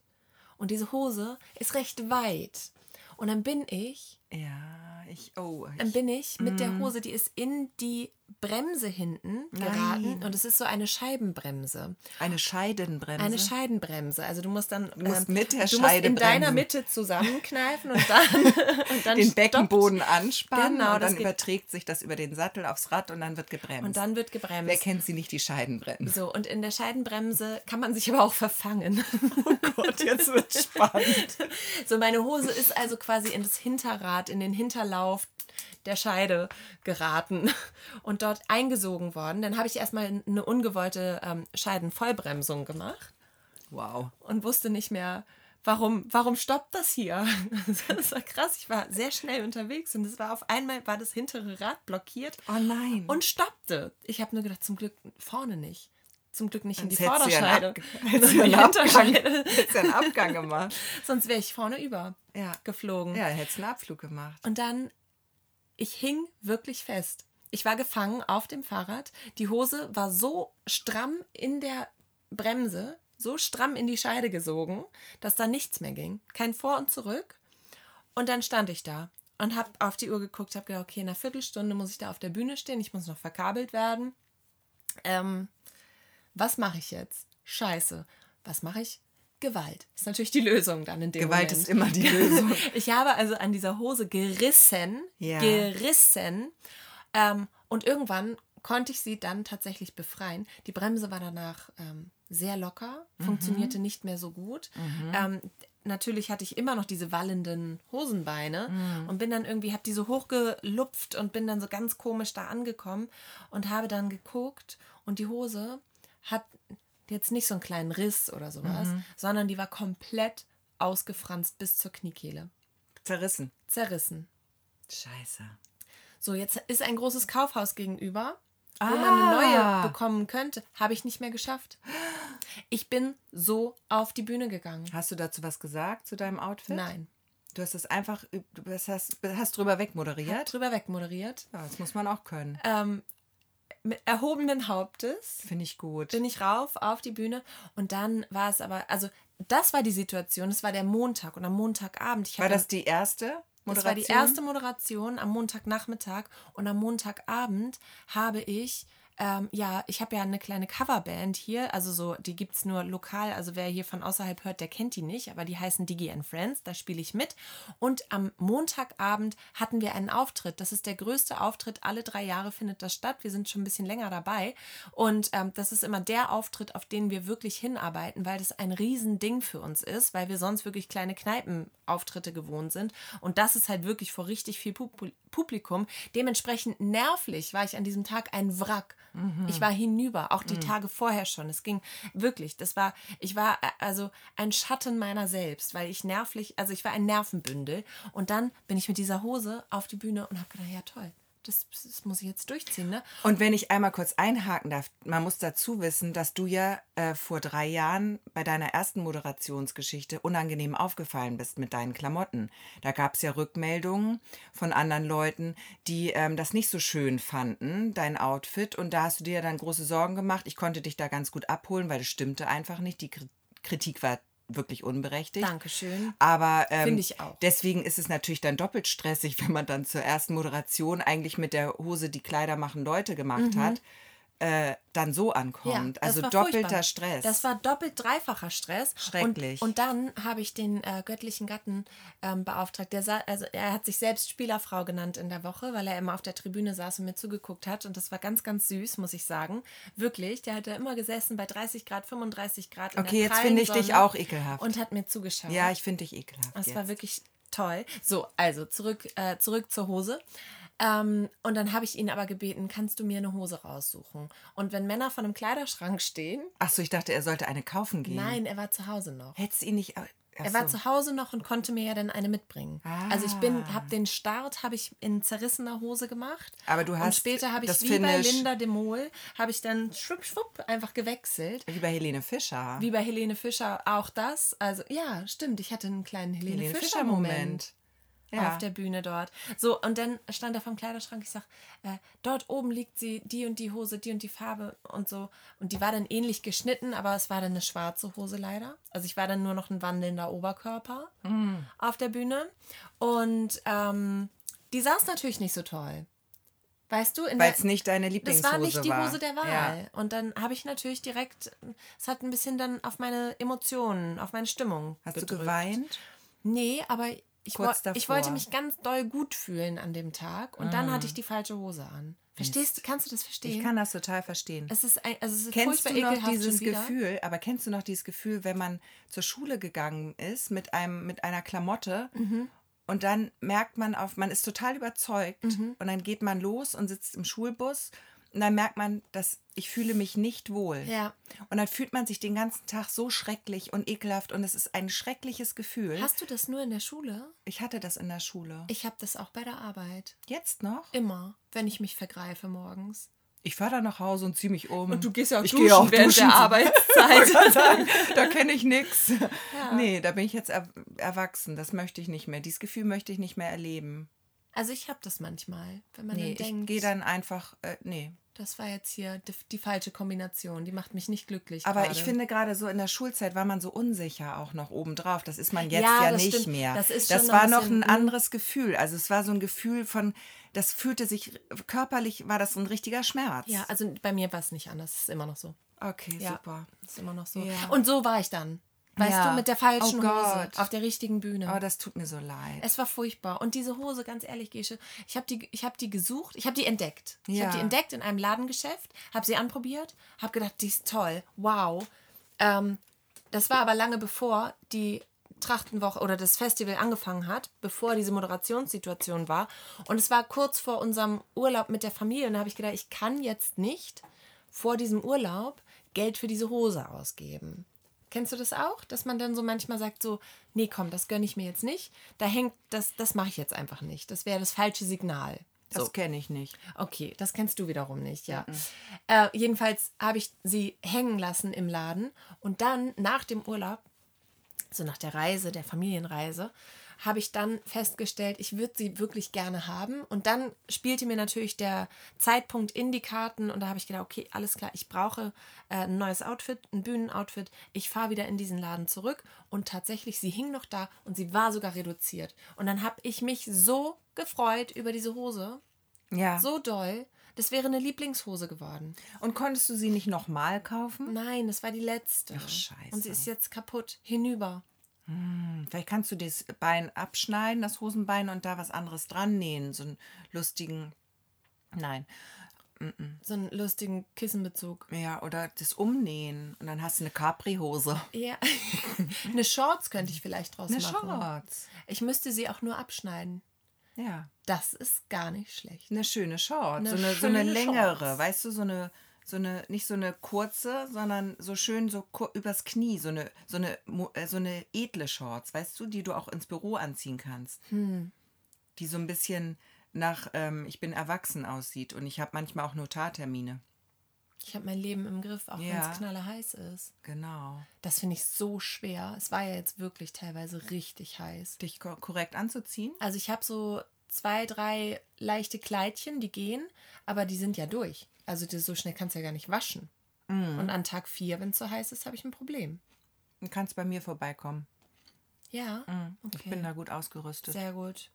Und diese Hose ist recht weit. Und dann bin ich, Ja, ich, oh. dann Ich, bin ich mit der Hose, die ist in die Bremse hinten geraten. Nein. Und es ist so eine Scheibenbremse. eine Scheidenbremse. Eine Scheidenbremse. Also du musst dann du musst mit der du musst in deiner. Mitte zusammenkneifen und dann, und dann den stoppt- Beckenboden anspannen Genau, und dann überträgt sich das über den Sattel aufs Rad und dann wird gebremst. Und dann wird gebremst. Wer kennt sie nicht, die Scheidenbremse? So, und in der Scheidenbremse kann man sich aber auch verfangen. Oh Gott, jetzt wird spannend. So, meine Hose ist also quasi in das Hinterrad, in den Hinterlauf der Scheide geraten und dort eingesogen worden. Dann habe ich erstmal eine ungewollte ähm, Scheidenvollbremsung gemacht Wow. und wusste nicht mehr, warum, warum stoppt das hier? Das war krass. Ich war sehr schnell unterwegs und es war auf einmal war das hintere Rad blockiert Oh nein. und stoppte. Ich habe nur gedacht, zum Glück vorne nicht. Zum Glück nicht in die Sonst hättest du einen Vorderscheide. Ab- einen Abgang, gemacht. Sonst wäre ich vorne über Ja. geflogen. Ja, hättest einen Abflug gemacht. Und dann, ich hing wirklich fest. Ich war gefangen auf dem Fahrrad. Die Hose war so stramm in der Bremse, so stramm in die Scheide gesogen, dass da nichts mehr ging. Kein Vor und Zurück. Und dann stand ich da und habe auf die Uhr geguckt, habe gedacht, okay, in einer Viertelstunde muss ich da auf der Bühne stehen, ich muss noch verkabelt werden. Ähm, was mache ich jetzt? scheiße, was mache ich? Gewalt. Ist natürlich die Lösung dann in dem Gewalt Moment. ist immer die Lösung. Ich habe also an dieser Hose gerissen, Ja. gerissen. Ähm, und irgendwann konnte ich sie dann tatsächlich befreien. Die Bremse war danach ähm, sehr locker, funktionierte nicht mehr so gut. Ähm, natürlich hatte ich immer noch diese wallenden Hosenbeine und bin dann irgendwie, habe die so hochgelupft und bin dann so ganz komisch da angekommen und habe dann geguckt und die Hose hat jetzt nicht so einen kleinen Riss oder sowas, sondern die war komplett ausgefranst bis zur Kniekehle. Zerrissen. Zerrissen. Scheiße. So, jetzt ist ein großes Kaufhaus gegenüber, wo man eine neue Ah. bekommen könnte. Habe ich nicht mehr geschafft. Ich bin so auf die Bühne gegangen. Hast du dazu was gesagt zu deinem Outfit? Nein. Du hast es einfach, du hast, hast, hast drüber wegmoderiert. Drüber wegmoderiert. Ja, das muss man auch können. Ähm, mit erhobenen Hauptes Finde ich gut. bin ich rauf auf die Bühne und dann war es aber, also das war die Situation, es war der Montag und am Montagabend. Ich War das die erste Moderation? Das war die erste Moderation am Montagnachmittag und am Montagabend habe ich, ähm, ja, ich habe ja eine kleine Coverband hier, also so, die gibt es nur lokal, also wer hier von außerhalb hört, der kennt die nicht, aber die heißen Digi and Friends, da spiele ich mit. Und am Montagabend hatten wir einen Auftritt, das ist der größte Auftritt, alle drei Jahre findet das statt, wir sind schon ein bisschen länger dabei. Und ähm, das ist immer der Auftritt, auf den wir wirklich hinarbeiten, weil das ein Riesending für uns ist, weil wir sonst wirklich kleine Kneipenauftritte gewohnt sind. Und das ist halt wirklich vor richtig viel Pu- Publikum. Dementsprechend nervlich war ich an diesem Tag ein Wrack. Ich war hinüber, auch die Tage vorher schon. Es ging wirklich, das war, ich war äh, also ein Schatten meiner selbst, weil ich nervlich, also ich war ein Nervenbündel. Und dann bin ich mit dieser Hose auf die Bühne und habe gedacht, ja toll, das, das muss ich jetzt durchziehen, ne? Und wenn ich einmal kurz einhaken darf, man muss dazu wissen, dass du ja äh, vor drei Jahren bei deiner ersten Moderationsgeschichte unangenehm aufgefallen bist mit deinen Klamotten. Da gab es ja Rückmeldungen von anderen Leuten, die ähm, das nicht so schön fanden, dein Outfit. Und da hast du dir dann große Sorgen gemacht. Ich konnte dich da ganz gut abholen, weil es stimmte einfach nicht. Die Kri- Kritik war wirklich unberechtigt. Dankeschön. Aber ähm, Finde ich auch. deswegen ist es natürlich dann doppelt stressig, wenn man dann zur ersten Moderation eigentlich mit der Hose die Kleider machen Leute gemacht hat, äh, dann so ankommt. das also doppelter furchtbar. Stress. Das war doppelt dreifacher Stress. Schrecklich. Und, und dann habe ich den äh, göttlichen Gatten ähm, beauftragt. Der sah, also er hat sich selbst Spielerfrau genannt in der Woche, weil er immer auf der Tribüne saß und mir zugeguckt hat. Und das war ganz, ganz süß, muss ich sagen. Wirklich. Der hat da immer gesessen bei 30 Grad, 35 Grad. In Okay, der jetzt finde ich dich auch ekelhaft. Und hat mir zugeschaut. ja, ich finde dich ekelhaft. Das jetzt. war wirklich toll. So, also zurück, äh, zurück zur Hose. Ähm, und dann habe ich ihn aber gebeten, kannst du mir eine Hose raussuchen? Und wenn Männer vor einem Kleiderschrank stehen, Ach so, ich dachte, er sollte eine kaufen gehen. nein, er war zu Hause noch. Hättest du ihn nicht. Ach Er war zu Hause noch und konnte mir ja dann eine mitbringen. Also ich bin, Ah. habe den Start habe ich in zerrissener Hose gemacht. Aber du und hast später habe ich wie bei Finish- Linda de Mol habe ich dann schwupp schwupp einfach gewechselt. Wie bei Helene Fischer. Wie bei Helene Fischer auch das. Also ja, stimmt. Ich hatte einen kleinen Helene, Helene Fischer Fischer Moment Moment. Ja. auf der Bühne dort. So, und dann stand er vom Kleiderschrank. Ich sag, äh, dort oben liegt sie, die und die Hose, die und die Farbe und so. Und die war dann ähnlich geschnitten, aber es war dann eine schwarze Hose leider. Also ich war dann nur noch ein wandelnder Oberkörper Mm. auf der Bühne. Und ähm, die saß natürlich nicht so toll. Weißt du, Weil es nicht deine das Lieblingshose war nicht die war. Hose der Wahl. Ja. Und dann habe ich natürlich direkt, es hat ein bisschen dann auf meine Emotionen, auf meine Stimmung. Hast gedrückt. du geweint? Nee, aber ich, wo, ich wollte mich ganz doll gut fühlen an dem Tag und dann hatte ich die falsche Hose an. Verstehst du? Kannst du das verstehen? Ich kann das total verstehen. es ist ein, also es ist Kennst du noch dieses. Gefühl, aber kennst du noch dieses Gefühl, wenn man zur Schule gegangen ist mit einem mit einer Klamotte Mhm. und dann merkt man auf, man ist total überzeugt Mhm. und dann geht man los und sitzt im Schulbus und dann merkt man, dass ich fühle mich nicht wohl. Ja. Und dann fühlt man sich den ganzen Tag so schrecklich und ekelhaft und es ist ein schreckliches Gefühl. Hast du das nur in der Schule? ich hatte das in der Schule. Ich habe das auch bei der Arbeit. Jetzt noch? Immer, wenn ich mich vergreife morgens. Ich fahre dann nach Hause und ziehe mich um. Und du gehst ja auch ich duschen auch während duschen. der Arbeitszeit. Ich sagen, da kenne ich nichts. Nee, da bin ich jetzt er erwachsen. Das möchte ich nicht mehr. Dieses Gefühl möchte ich nicht mehr erleben. Also ich habe das manchmal, wenn man Nee, dann ich denkt, gehe dann einfach, äh, nee. Das war jetzt hier die, die falsche Kombination. Die macht mich nicht glücklich. Aber gerade. ich finde gerade so in der Schulzeit war man so unsicher auch noch obendrauf. Das ist man jetzt Ja, ja, nicht stimmt. mehr. Das ist das war ein noch ein hm. anderes Gefühl. Also es war so ein Gefühl von, das fühlte sich, körperlich war das ein richtiger Schmerz. Ja, also bei mir war es nicht anders. Es ist immer noch so. Okay, Ja. super. Ist immer noch so. Ja. Und so war ich dann. Weißt Ja. du, mit der falschen Oh Hose auf der richtigen Bühne. Oh, das tut mir so leid. Es war furchtbar. Und diese Hose, ganz ehrlich, Gesche, ich habe die, ich hab die gesucht, ich habe die entdeckt. Ich Ja. habe die entdeckt in einem Ladengeschäft, habe sie anprobiert, habe gedacht, die ist toll, wow. Ähm, das war aber lange bevor die Trachtenwoche oder das Festival angefangen hat, bevor diese Moderationssituation war. Und es war kurz vor unserem Urlaub mit der Familie. Und da habe ich gedacht, ich kann jetzt nicht vor diesem Urlaub Geld für diese Hose ausgeben. Kennst du das auch? Dass man dann so manchmal sagt so, nee, komm, das gönne ich mir jetzt nicht. Da hängt, das, das mache ich jetzt einfach nicht. Das wäre das falsche Signal. Das So. kenne ich nicht. Okay, das kennst du wiederum nicht, ja. Äh, jedenfalls habe ich sie hängen lassen im Laden und dann nach dem Urlaub, so nach der Reise, der Familienreise, habe ich dann festgestellt, ich würde sie wirklich gerne haben. Und dann spielte mir natürlich der Zeitpunkt in die Karten und da habe ich gedacht, okay, alles klar, ich brauche äh, ein neues Outfit, ein Bühnenoutfit. Ich fahre wieder in diesen Laden zurück und tatsächlich, sie hing noch da und sie war sogar reduziert. Und dann habe ich mich so gefreut über diese Hose, Ja. so doll. Das wäre eine Lieblingshose geworden. Und konntest du sie nicht nochmal kaufen? Nein, das war die letzte. Ach, scheiße. Und sie ist jetzt kaputt. Hinüber. Vielleicht kannst du das Bein abschneiden, das Hosenbein, und da was anderes dran nähen. So einen lustigen. Nein. So einen lustigen Kissenbezug. Ja, oder das umnähen. Und dann hast du eine Capri-Hose. Ja. eine Shorts könnte ich vielleicht draus Eine machen. Shorts. Ich müsste sie auch nur abschneiden. Ja. Das ist gar nicht schlecht. Eine schöne Short. Eine so, eine, so eine längere, Shorts. weißt du, so eine, so eine, nicht so eine kurze, sondern so schön so übers Knie, so eine, so eine, äh, so eine edle Shorts, weißt du, die du auch ins Büro anziehen kannst. Hm. Die so ein bisschen nach, ähm, ich bin erwachsen aussieht und ich habe manchmal auch Notartermine. Ich habe mein Leben im Griff, auch wenn Ja. es knallerheiß ist. Genau. Das finde ich so schwer. Es war ja jetzt wirklich teilweise richtig heiß. Dich ko korrekt anzuziehen. Also ich habe so zwei, drei leichte Kleidchen, die gehen, aber die sind ja durch. Also die, so schnell kannst du ja gar nicht waschen. Und an Tag vier, wenn es so heiß ist, habe ich ein Problem. Du kannst bei mir vorbeikommen. Ja, okay. Ich bin da gut ausgerüstet. Sehr gut.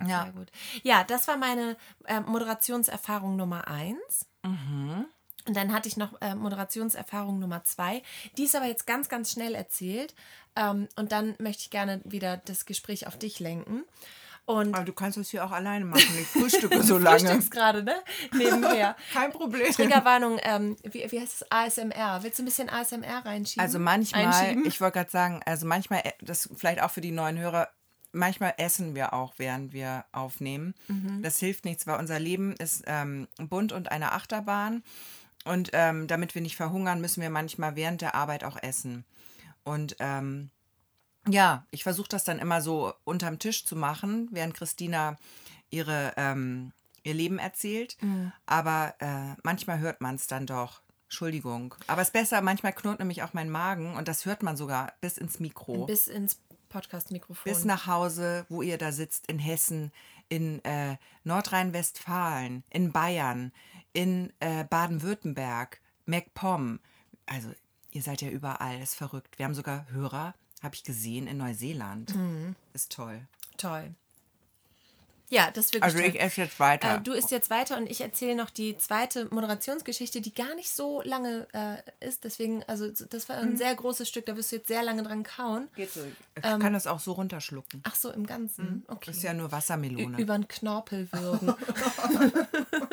ja. Sehr gut. Ja, das war meine äh, Moderationserfahrung Nummer eins. Mhm. Und dann hatte ich noch äh, Moderationserfahrung Nummer zwei. Die ist aber jetzt ganz, ganz schnell erzählt. Ähm, und dann möchte ich gerne wieder das Gespräch auf dich lenken. Und Aber du kannst es hier auch alleine machen. Ich frühstücke so du lange. frühstückst gerade, ne? Nebenher. Kein Problem. Triggerwarnung, ähm, wie, wie heißt es? ASMR. Willst du ein bisschen ASMR reinschieben? Also manchmal, Einschieben? ich wollte gerade sagen, also manchmal, äh, das vielleicht auch für die neuen Hörer, manchmal essen wir auch, während wir aufnehmen. Mhm. Das hilft nichts, weil unser Leben ist ähm, bunt und eine Achterbahn. Und ähm, damit wir nicht verhungern, müssen wir manchmal während der Arbeit auch essen. Und ähm, ja, ich versuche das dann immer so unterm Tisch zu machen, während Christina ihre, ähm, ihr Leben erzählt. Mhm. Aber äh, manchmal hört man es dann doch. Entschuldigung. Aber es ist besser, manchmal knurrt nämlich auch mein Magen und das hört man sogar bis ins Mikro. bis ins Podcast-Mikrofon. Bis nach Hause, wo ihr da sitzt, in Hessen, in äh, Nordrhein-Westfalen, in Bayern, in äh, Baden-Württemberg, MacPom. Also, ihr seid ja überall, ist verrückt. Wir haben sogar Hörer, habe ich gesehen, in Neuseeland. Mhm. Ist toll. Toll. Ja, das wirklich Also, ich esse jetzt weiter. Äh, du isst jetzt weiter und ich erzähle noch die zweite Moderationsgeschichte, die gar nicht so lange äh, ist. Deswegen, also das war ein sehr großes Stück, da wirst du jetzt sehr lange dran kauen. Geht so. Ich kann das auch so runterschlucken. Ach so, im Ganzen. Okay. Das ist ja nur Wassermelone. Über den Knorpel würgen.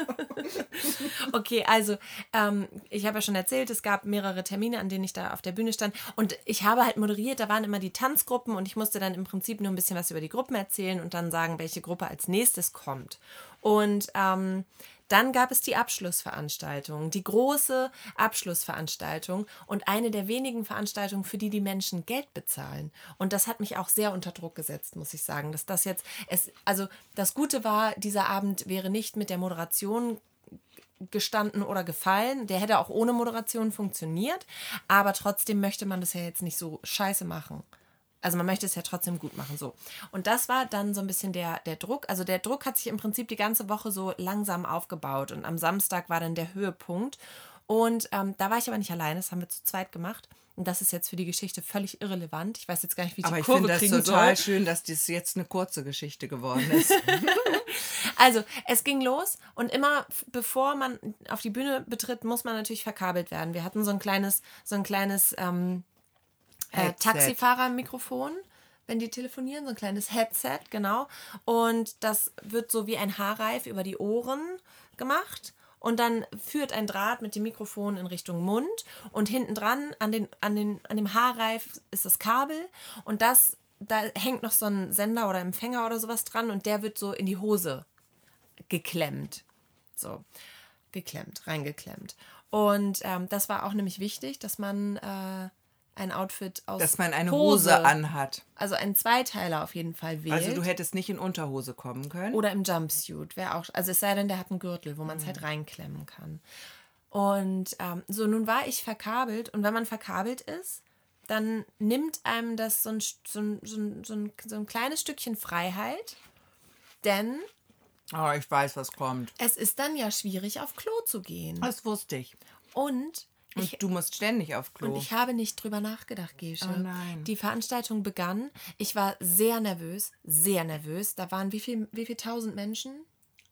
okay, also ähm, ich habe ja schon erzählt, es gab mehrere Termine, an denen ich da auf der Bühne stand. Und ich habe halt moderiert, da waren immer die Tanzgruppen und ich musste dann im Prinzip nur ein bisschen was über die Gruppen erzählen und dann sagen, welche Gruppe als nächstes kommt. Und ähm, dann gab es die Abschlussveranstaltung, die große Abschlussveranstaltung und eine der wenigen Veranstaltungen, für die die Menschen Geld bezahlen. Und das hat mich auch sehr unter Druck gesetzt, muss ich sagen, dass das jetzt, es, also das Gute war, dieser Abend wäre nicht mit der Moderation gestanden oder gefallen. Der hätte auch ohne Moderation funktioniert, aber trotzdem möchte man das ja jetzt nicht so scheiße machen. Also man möchte es ja trotzdem gut machen, so. Und das war dann so ein bisschen der, der Druck. Also der Druck hat sich im Prinzip die ganze Woche so langsam aufgebaut und am Samstag war dann der Höhepunkt. Und ähm, da war ich aber nicht alleine, das haben wir zu zweit gemacht. Und das ist jetzt für die Geschichte völlig irrelevant. Ich weiß jetzt gar nicht, wie ich Aber die ich Kurve finde das total soll. schön, dass das jetzt eine kurze Geschichte geworden ist. Also, es ging los und immer bevor man auf die Bühne betritt, muss man natürlich verkabelt werden. Wir hatten so ein kleines, so ein kleines ähm, äh. Taxifahrermikrofon, wenn die telefonieren, so ein kleines Headset, genau. Und das wird so wie ein Haarreif über die Ohren gemacht. Und dann führt ein Draht mit dem Mikrofon in Richtung Mund und hinten dran an, den, an, den, an dem Haarreif ist das Kabel und das, da hängt noch so ein Sender oder Empfänger oder sowas dran und der wird so in die Hose geklemmt. So, geklemmt, reingeklemmt. Und ähm, das war auch nämlich wichtig, dass man äh, ein Outfit aus Dass man eine Hose anhat. also einen Zweiteiler auf jeden Fall wählt. Also du hättest nicht in Unterhose kommen können. Oder im Jumpsuit. Wäre auch. Also es sei denn, der hat einen Gürtel, wo man es halt reinklemmen kann. Und ähm, so, nun war ich verkabelt und wenn man verkabelt ist, dann nimmt einem das so ein, so ein, so ein, so ein, so ein kleines Stückchen Freiheit. Denn Oh, ich weiß, was kommt. es ist dann ja schwierig, auf Klo zu gehen. Das wusste ich. Und Und ich, du musst ständig auf Klo. und ich habe nicht drüber nachgedacht, Gesche. Oh nein. Die Veranstaltung begann. Ich war sehr nervös, sehr nervös. Da waren wie viel, wie viel tausend Menschen?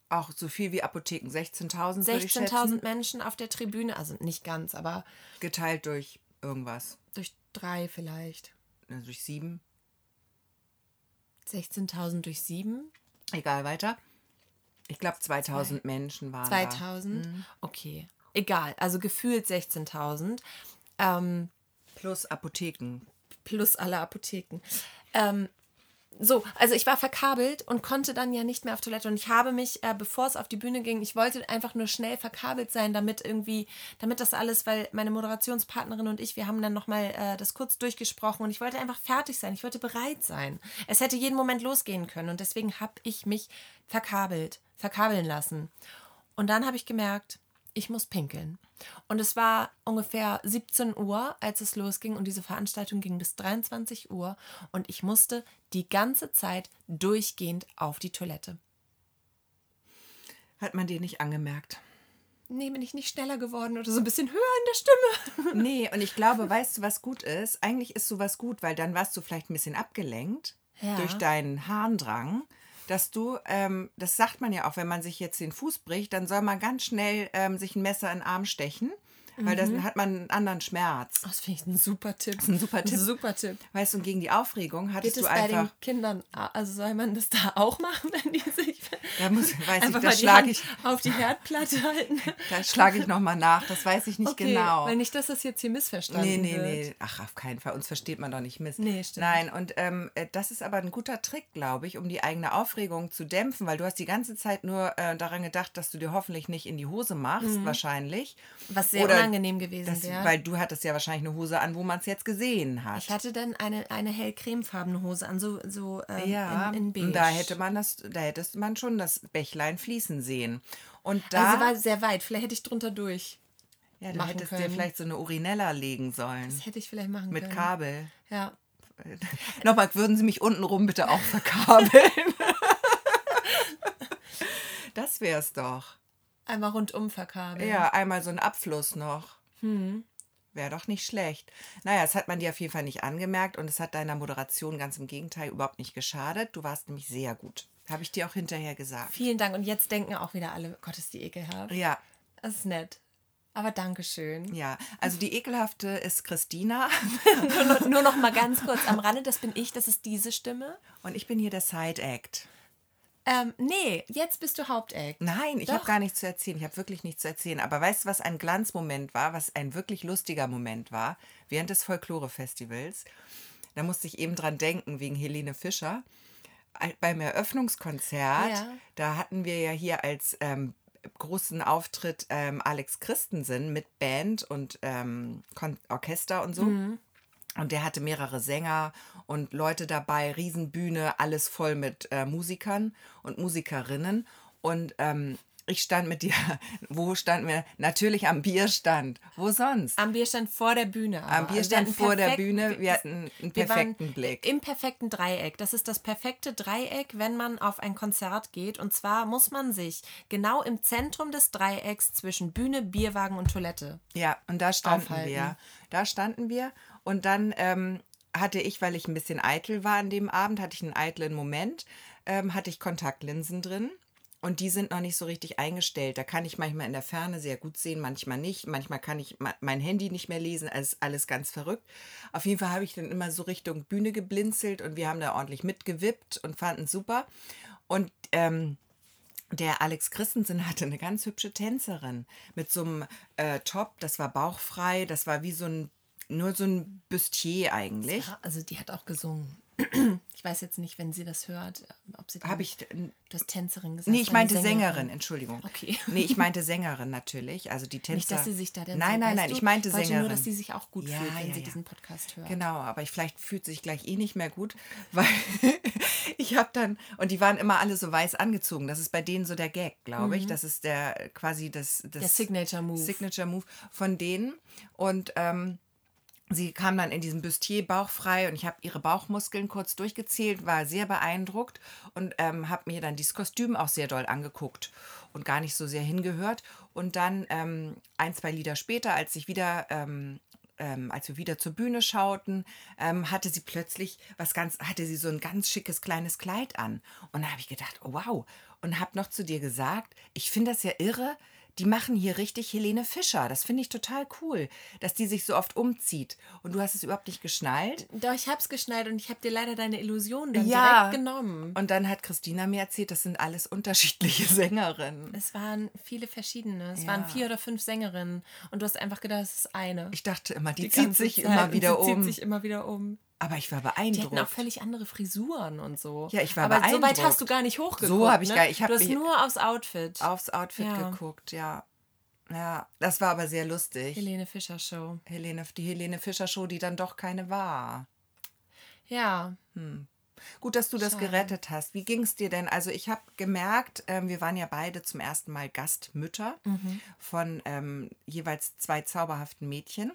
auch so viel wie Apotheken. 16.000 würde ich schätzen. 16.000 Menschen auf der Tribüne, also nicht ganz, aber Geteilt durch irgendwas. durch drei vielleicht. Also durch sieben. 16.000 durch sieben? Egal, weiter. Ich glaube, 2000 Menschen waren 2000? Mhm. Okay. Egal, also gefühlt 16.000. Ähm. Plus Apotheken. plus alle Apotheken. Ähm, so, also ich war verkabelt und konnte dann ja nicht mehr auf Toilette. Und ich habe mich, äh, bevor es auf die Bühne ging, ich wollte einfach nur schnell verkabelt sein, damit irgendwie, damit das alles, weil meine Moderationspartnerin und ich, wir haben dann nochmal äh, das kurz durchgesprochen und ich wollte einfach fertig sein. Ich wollte bereit sein. Es hätte jeden Moment losgehen können und deswegen habe ich mich verkabelt, verkabeln lassen. Und dann habe ich gemerkt, ich muss pinkeln. Und es war ungefähr 17 Uhr, als es losging und diese Veranstaltung ging bis 23 Uhr und ich musste die ganze Zeit durchgehend auf die Toilette. Hat man dir nicht angemerkt. Nee, bin ich nicht schneller geworden oder so ein bisschen höher in der Stimme. Nee, und ich glaube, weißt du, was gut ist? Eigentlich ist sowas gut, weil dann warst du vielleicht ein bisschen abgelenkt Ja. durch deinen Harndrang, dass du, ähm, das sagt man ja auch, wenn man sich jetzt den Fuß bricht, dann soll man ganz schnell ähm, sich ein Messer in den Arm stechen, weil Mhm. dann hat man einen anderen Schmerz. Das finde ich ein super Tipp. ein super Tipp. Super Tipp. Weißt du, und gegen die Aufregung hattest Geht es du bei einfach. den Kindern, also soll man das da auch machen, wenn die sich Da muss, weiß ich, einfach da mal die schlage ich, auf die Herdplatte halten? da schlage ich nochmal nach. Das weiß ich nicht Okay, genau. weil nicht, dass das jetzt hier missverstanden Nee, nee, wird. nee. Ach, auf keinen Fall. Uns versteht man doch nicht miss. Nee, stimmt. Nein, und ähm, äh, das ist aber ein guter Trick, glaube ich, um die eigene Aufregung zu dämpfen, weil du hast die ganze Zeit nur äh, daran gedacht, dass du dir hoffentlich nicht in die Hose machst, wahrscheinlich. Was sehr Oder unangenehm gewesen Das, wäre. weil du hattest ja wahrscheinlich eine Hose an, wo man es jetzt gesehen hat. Ich hatte dann eine, eine hell cremefarbene Hose an, so, so ähm, ja, in, in beige. und da hätte man das, da hättest man schon das Bächlein fließen sehen. Und da, also sie war sehr weit. Vielleicht hätte ich drunter durch. ja, da machen hättest du können. dir vielleicht so eine Urinella legen sollen. Das hätte ich vielleicht machen Mit können. Kabel. Ja. Nochmal, würden Sie mich untenrum bitte auch verkabeln? das wär's doch. Einmal rundum verkabeln. Ja, einmal so ein Abfluss noch. Hm. Wäre doch nicht schlecht. Naja, es hat man dir auf jeden Fall nicht angemerkt und es hat deiner Moderation ganz im Gegenteil überhaupt nicht geschadet. Du warst nämlich sehr gut. Habe ich dir auch hinterher gesagt. Vielen Dank. Und jetzt denken auch wieder alle, Gott, ist die ekelhaft. Ja, Das ist nett. Aber Dankeschön. ja. Also die ekelhafte ist Christina nur, nur noch mal ganz kurz am Rande, das bin ich, das ist diese Stimme. und ich bin hier der Side-Act. Ähm, nee, jetzt bist du Haupteck. Nein, ich habe gar nichts zu erzählen. Ich habe wirklich nichts zu erzählen. Aber weißt du, was ein Glanzmoment war, was ein wirklich lustiger Moment war während des Folklore-Festivals? Da musste ich eben dran denken, wegen Helene Fischer. Beim Eröffnungskonzert, Ja. da hatten wir ja hier als ähm, großen Auftritt ähm, Alex Christensen mit Band und ähm, Orchester und so. Und der hatte mehrere Sänger und Leute dabei, Riesenbühne, alles voll mit äh, Musikern und Musikerinnen. Und ähm, ich stand mit dir. Wo standen wir? Natürlich am Bierstand. Wo sonst? Am Bierstand vor der Bühne. aber. Am Also Bierstand vor der perfekt- Bühne. Wir hatten einen perfekten Blick. Im perfekten Dreieck. Das ist das perfekte Dreieck, wenn man auf ein Konzert geht. Und zwar muss man sich genau im Zentrum des Dreiecks zwischen Bühne, Bierwagen und Toilette. Ja, und da standen Aufhalten. wir. Da standen wir. Und dann ähm, hatte ich, weil ich ein bisschen eitel war an dem Abend, hatte ich einen eitlen Moment, ähm, hatte ich Kontaktlinsen drin. Und die sind noch nicht so richtig eingestellt. Da kann ich manchmal in der Ferne sehr gut sehen, manchmal nicht. Manchmal kann ich mein Handy nicht mehr lesen. Alles, alles ganz verrückt. Auf jeden Fall habe ich dann immer so Richtung Bühne geblinzelt und wir haben da ordentlich mitgewippt und fanden es super. Und ähm, der Alex Christensen hatte eine ganz hübsche Tänzerin mit so einem äh, Top, das war bauchfrei, das war wie so ein, nur so ein Bustier eigentlich. Ja, also die hat auch gesungen. Ich weiß jetzt nicht, wenn sie das hört, ob sie. Habe ich, Du hast Tänzerin gesagt. nee, ich meinte Sängerin, Entschuldigung. Okay. Nee, ich meinte Sängerin natürlich, also die Tänzer. Nicht, dass sie sich da denn Nein, nein, nein, ich meinte Sängerin. nur, dass sie sich auch gut Ja, fühlt, wenn ja, sie ja. diesen Podcast hört. Genau, aber ich, vielleicht fühlt sich gleich eh nicht mehr gut, weil ich habe dann, und die waren immer alle so weiß angezogen. Das ist bei denen so der Gag, glaube ich. Das ist der quasi das, das Mhm. Der Signature Move. Signature Move von denen. Und ähm, sie kam dann in diesem Bustier bauchfrei und ich habe ihre Bauchmuskeln kurz durchgezählt, war sehr beeindruckt und ähm, habe mir dann dieses Kostüm auch sehr doll angeguckt und gar nicht so sehr hingehört. Und dann ähm, ein, zwei Lieder später, als ich wieder ähm, ähm, als wir wieder zur Bühne schauten, ähm, hatte sie plötzlich was ganz, hatte sie so ein ganz schickes kleines Kleid an. Und da habe ich gedacht, oh, wow. Und habe noch zu dir gesagt, ich finde das ja irre. Die machen hier richtig Helene Fischer. Das finde ich total cool, dass die sich so oft umzieht. Und du hast es überhaupt nicht geschnallt. Doch, ich hab's geschnallt und ich habe dir leider deine Illusion dann Ja. direkt genommen. Und dann hat Christina mir erzählt, das sind alles unterschiedliche Sängerinnen. Es waren viele verschiedene. Es Ja. waren vier oder fünf Sängerinnen. Und du hast einfach gedacht, es ist eine. Ich dachte immer, die, Die zieht sich Zeit immer wieder um. zieht sich immer wieder um. Aber ich war Die hatten auch beeindruckt. völlig andere Frisuren und so. Ja, ich war Aber so weit beeindruckt. hast du gar nicht hochgeguckt. So hab ich ne? gar- ich hab Du hast nur aufs Outfit. Aufs Outfit Ja. geguckt, ja. Ja, das war aber sehr lustig. Helene Fischer Show. Helene, die Helene Fischer Show, die dann doch keine war. Ja, Gut, dass du das Schade. gerettet hast. Wie ging es dir denn? Also ich habe gemerkt, ähm, wir waren ja beide zum ersten Mal Gastmütter von ähm, jeweils zwei zauberhaften Mädchen.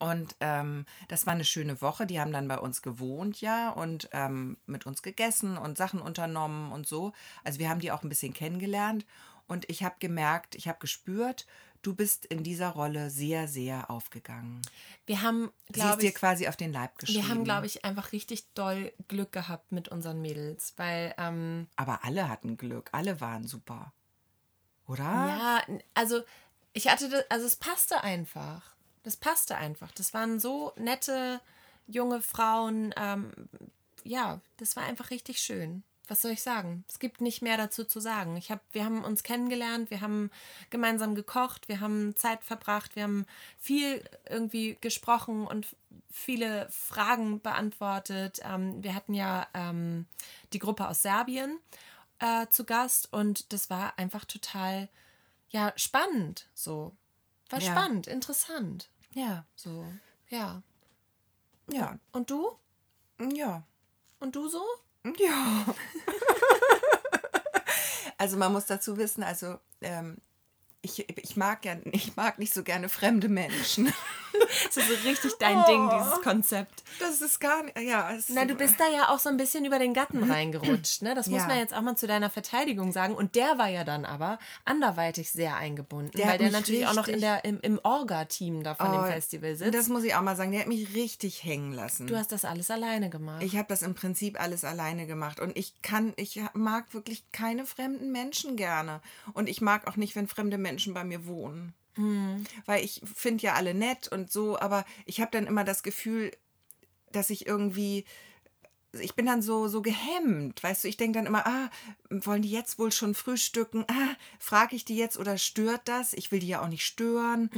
Und ähm, das war eine schöne Woche. Die haben dann bei uns gewohnt, ja, und ähm, mit uns gegessen und Sachen unternommen und so. Also wir haben die auch ein bisschen kennengelernt. Und ich habe gemerkt, ich habe gespürt, du bist in dieser Rolle sehr, sehr aufgegangen. wir haben, glaube dir ich, quasi auf den Leib geschrieben. wir haben, glaube ich, einfach richtig doll Glück gehabt mit unseren Mädels, weil ähm, Aber alle hatten Glück, alle waren super. Oder? Ja, also ich hatte das, also es passte einfach. Das passte einfach. Das waren so nette junge Frauen. Ähm, ja, das war einfach richtig schön. Was soll ich sagen? Es gibt nicht mehr dazu zu sagen. Ich hab, wir haben uns kennengelernt, wir haben gemeinsam gekocht, wir haben Zeit verbracht, wir haben viel irgendwie gesprochen und viele Fragen beantwortet. Ähm, wir hatten ja ähm, die Gruppe aus Serbien äh, zu Gast und das war einfach total ja spannend so war Ja. spannend interessant Ja. so ja Ja. und du Ja. und du so Ja. also man muss dazu wissen, also ähm, ich, ich mag ja, ich mag nicht so gerne fremde Menschen. das ist so richtig dein Ding dieses Konzept Das ist gar nicht, ja. Na du bist da ja auch so ein bisschen über den Gatten reingerutscht ne das muss Ja. man jetzt auch mal zu deiner Verteidigung sagen und der war ja dann aber anderweitig sehr eingebunden Der weil der natürlich auch noch in der im, im Orga-Team da von Oh, dem Festival sitzt Das muss ich auch mal sagen, der hat mich richtig hängen lassen. du hast das alles alleine gemacht Ich habe das im Prinzip alles alleine gemacht und ich kann, ich mag wirklich keine fremden Menschen gerne und ich mag auch nicht, wenn fremde Menschen bei mir wohnen, weil ich finde ja alle nett und so, aber ich habe dann immer das Gefühl, dass ich irgendwie ich bin dann so, so gehemmt, weißt du, ich denke dann immer, ah, wollen die jetzt wohl schon frühstücken? Ah, frage ich die jetzt oder stört das? Ich will die ja auch nicht stören.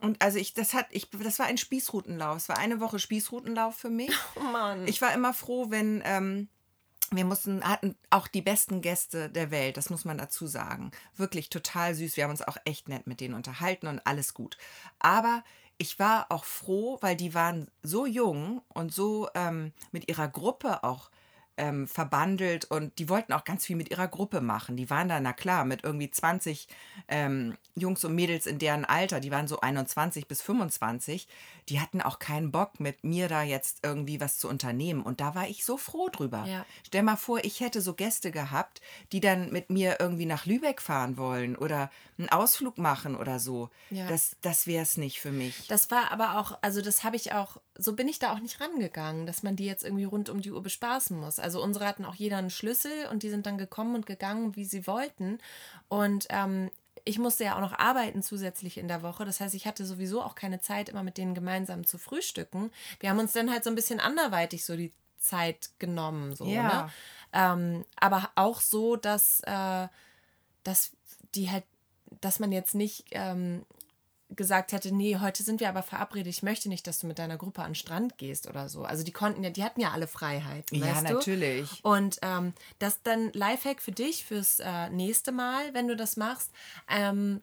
Und also ich, das hat, ich, das war ein Spießrutenlauf. Es war eine Woche Spießrutenlauf für mich. oh Mann Ich war immer froh, wenn ähm, wir mussten, hatten auch die besten Gäste der Welt, das muss man dazu sagen. Wirklich total süß. Wir haben uns auch echt nett mit denen unterhalten und alles gut. Aber ich war auch froh, weil die waren so jung und so ähm, mit ihrer Gruppe auch ähm, verbandelt und die wollten auch ganz viel mit ihrer Gruppe machen. Die waren da, na klar, mit irgendwie 20 ähm, Jungs und Mädels in deren Alter, die waren so 21 bis 25, die hatten auch keinen Bock, mit mir da jetzt irgendwie was zu unternehmen. Und da war ich so froh drüber. Ja. Stell mal vor, ich hätte so Gäste gehabt, die dann mit mir irgendwie nach Lübeck fahren wollen oder einen Ausflug machen oder so. Ja. Das, das wäre es nicht für mich. Das war aber auch, also das habe ich auch, so bin ich da auch nicht rangegangen, dass man die jetzt irgendwie rund um die Uhr bespaßen muss. Also unsere hatten auch jeder einen Schlüssel und die sind dann gekommen und gegangen, wie sie wollten. Und ähm, ich musste ja auch noch arbeiten zusätzlich in der Woche. Das heißt, ich hatte sowieso auch keine Zeit, immer mit denen gemeinsam zu frühstücken. Wir haben uns dann halt so ein bisschen anderweitig so die Zeit genommen. So, Ja. ne? ähm, aber auch so, dass, äh, dass die halt, dass man jetzt nicht ähm, gesagt hätte, nee, heute sind wir aber verabredet, ich möchte nicht, dass du mit deiner Gruppe an den Strand gehst oder so. Also die konnten ja, die hatten ja alle Freiheiten. Ja, weißt du? natürlich. Und ähm, das dann Lifehack für dich fürs äh, nächste Mal, wenn du das machst. Ähm,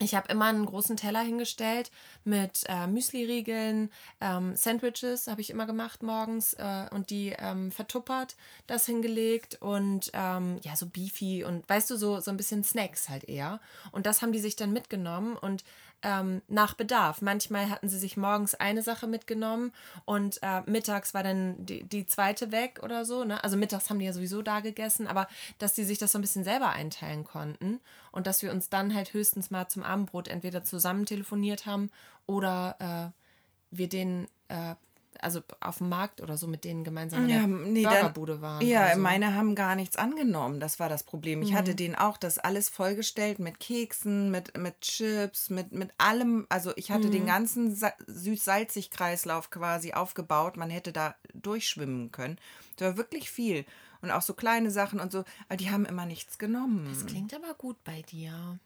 ich habe immer einen großen Teller hingestellt mit äh, Müsli-Riegeln, ähm, Sandwiches habe ich immer gemacht morgens äh, und die ähm, vertuppert, das hingelegt und ähm, ja, so Beefy und weißt du, so, so ein bisschen Snacks halt eher. Und das haben die sich dann mitgenommen und ähm, nach Bedarf. Manchmal hatten sie sich morgens eine Sache mitgenommen und äh, mittags war dann die, die zweite weg oder so. Ne? Also mittags haben die ja sowieso da gegessen, aber dass die sich das so ein bisschen selber einteilen konnten und dass wir uns dann halt höchstens mal zum Abendbrot entweder zusammen telefoniert haben oder äh, wir den, äh, also auf dem Markt oder so mit denen gemeinsam in der Ja, nee, Burgerbude waren. Ja, so. meine haben gar nichts angenommen. Das war das Problem. Ich Mhm. hatte denen auch das alles vollgestellt mit Keksen, mit, mit Chips, mit, mit allem. Also ich hatte Mhm. den ganzen Sa- süß-salzig-Kreislauf quasi aufgebaut. Man hätte da durchschwimmen können. Das war wirklich viel. Und auch so kleine Sachen und so. Aber die haben immer nichts genommen. Das klingt aber gut bei dir.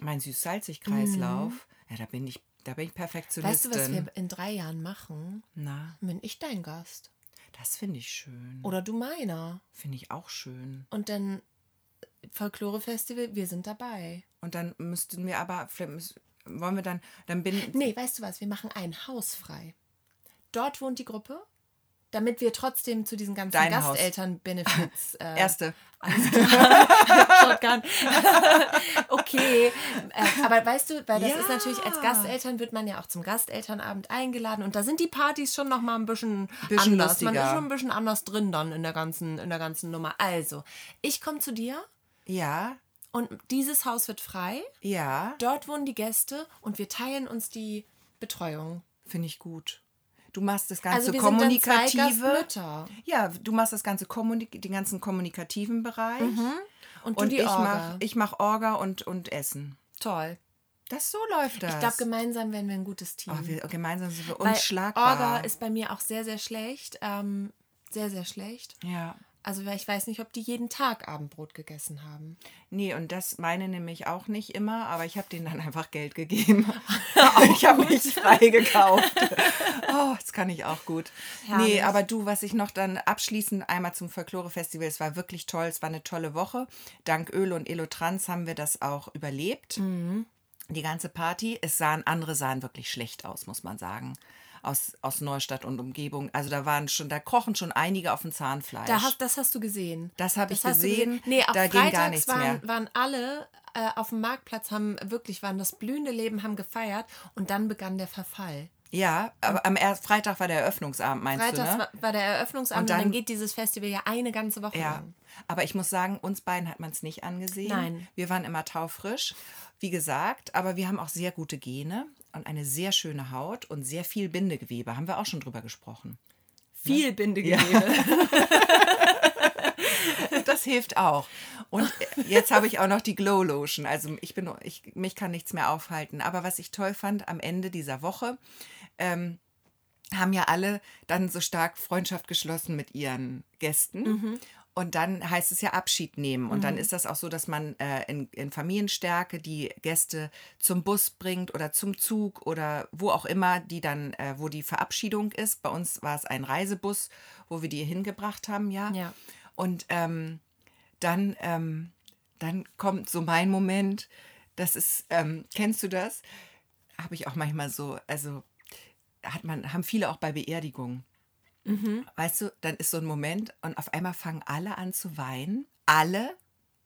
Mein süß-salzig-Kreislauf, ja, da bin ich, da bin ich Perfektionistin. Weißt du, was wir in drei Jahren machen? Na, Bin ich dein Gast. das finde ich schön. Oder du meiner. Finde ich auch schön. Und dann Folklore-Festival, wir sind dabei. Und dann müssten wir aber, vielleicht wollen wir dann, dann bin Nee, weißt du was? Wir machen ein Haus frei. Dort wohnt die Gruppe, damit wir trotzdem zu diesen ganzen. Gasteltern-Benefits. Äh, Erste. Alles klar. Shotgun. okay. Äh, aber weißt du, weil das Ja. ist natürlich, als Gasteltern wird man ja auch zum Gastelternabend eingeladen und da sind die Partys schon noch mal ein bisschen, Bisschen anders. Man ist lustiger. schon ein bisschen anders drin dann in der ganzen, in der ganzen Nummer. Also, ich komme zu dir Ja, und dieses Haus wird frei. ja, Dort wohnen die Gäste und wir teilen uns die Betreuung. finde ich gut. Du machst das ganze Also wir sind dann zwei kommunikative. Ja, du machst das ganze Kommunik den ganzen kommunikativen Bereich. Und du Und die ich mache ich mach Orga und, und Essen. Toll. Das so läuft das. Ich glaube, gemeinsam werden wir ein gutes Team. oh, wir, gemeinsam sind wir Weil unschlagbar. Orga ist bei mir auch sehr, sehr schlecht. Ähm, sehr, sehr schlecht. ja. Also ich weiß nicht, ob die jeden Tag Abendbrot gegessen haben. Nee, und das meine nämlich auch nicht immer, aber ich habe denen dann einfach Geld gegeben. ich habe mich frei gekauft. oh, das kann ich auch gut. Nee, Herrlich. aber du, was ich noch dann abschließend einmal zum Folklore-Festival, es war wirklich toll, es war eine tolle Woche. Dank Öl und Elotrans haben wir das auch überlebt. Die ganze Party. Es sahen, andere sahen wirklich schlecht aus, muss man sagen. Aus, aus Neustadt und Umgebung. Also da waren schon, da krochen schon einige auf dem Zahnfleisch. Da hast, das hast du gesehen. Das habe ich du gesehen. Nee, auch Da ging freitags gar nichts waren, mehr. waren alle äh, auf dem Marktplatz, haben wirklich, waren das blühende Leben, haben gefeiert und dann begann der Verfall. Ja, aber am Freitag war der Eröffnungsabend, meinst Freitags du, ne? war, der Eröffnungsabend Und und dann, dann- geht dieses Festival ja eine ganze Woche Ja, lang. aber ich muss sagen, uns beiden hat man es nicht angesehen. Nein. Wir waren immer taufrisch, wie gesagt, aber wir haben auch sehr gute Gene und eine sehr schöne Haut und sehr viel Bindegewebe. Haben wir auch schon drüber gesprochen. Viel Bindegewebe. Das hilft auch. Und jetzt habe ich auch noch die Glow Lotion. Also ich bin, ich, mich kann nichts mehr aufhalten. Aber was ich toll fand, am Ende dieser Woche ähm, haben ja alle dann so stark Freundschaft geschlossen mit ihren Gästen. Und dann heißt es ja Abschied nehmen. Und dann ist das auch so, dass man äh, in, in Familienstärke die Gäste zum Bus bringt oder zum Zug oder wo auch immer, die dann, äh, wo die Verabschiedung ist. Bei uns war es ein Reisebus, wo wir die hingebracht haben, ja. Ja. Und ähm, dann, ähm, dann kommt so mein Moment, das ist, ähm, kennst du das? Habe ich auch manchmal so, also hat man, haben viele auch bei Beerdigungen. Weißt du, dann ist so ein Moment und auf einmal fangen alle an zu weinen. Alle,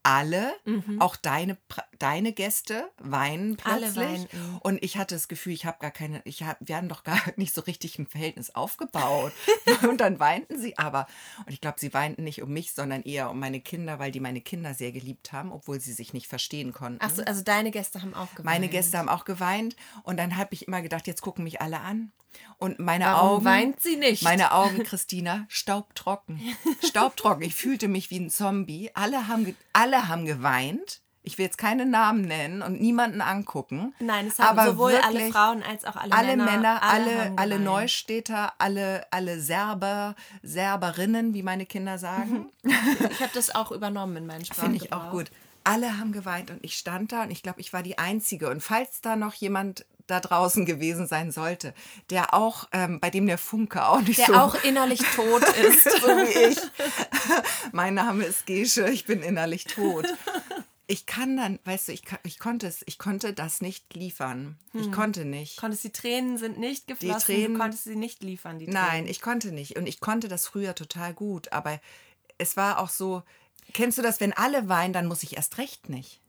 alle, auch deine, deine Gäste weinen Mhm. Alle plötzlich. weinen. Und ich hatte das Gefühl, ich habe gar keine, ich hab, wir haben doch gar nicht so richtig ein Verhältnis aufgebaut. und dann weinten sie aber. Und ich glaube, sie weinten nicht um mich, sondern eher um meine Kinder, weil die meine Kinder sehr geliebt haben, obwohl sie sich nicht verstehen konnten. Ach so, also deine Gäste haben auch geweint. Meine Gäste haben auch geweint und dann habe ich immer gedacht, jetzt gucken mich alle an. Und meine Warum Augen. weint sie nicht? Meine Augen, Christina, staubtrocken. Staubtrocken. Ich fühlte mich wie ein Zombie. Alle haben, alle haben geweint. Ich will jetzt keine Namen nennen und niemanden angucken. Nein, es haben Aber sowohl alle Frauen als auch alle, alle Männer. Männer, alle, alle geweint. Neustädter, alle, alle Serber, Serberinnen, wie meine Kinder sagen. Ich habe das auch übernommen in meinen Sprachgebrauch. Finde ich auch gut. Alle haben geweint und ich stand da und ich glaube, ich war die Einzige. Und falls da noch jemand da draußen gewesen sein sollte, der auch, ähm, bei dem der Funke auch nicht Der so auch innerlich tot ist. so wie ich. mein Name ist Gesche, ich bin innerlich tot. Ich kann dann, weißt du, ich, ich konnte es, ich konnte das nicht liefern. Ich konnte nicht. Konntest die Tränen sind nicht geflossen, Tränen- du konntest sie nicht liefern, die Nein, Tränen. ich konnte nicht. Und ich konnte das früher total gut. Aber es war auch so, kennst du das, wenn alle weinen, dann muss ich erst recht nicht.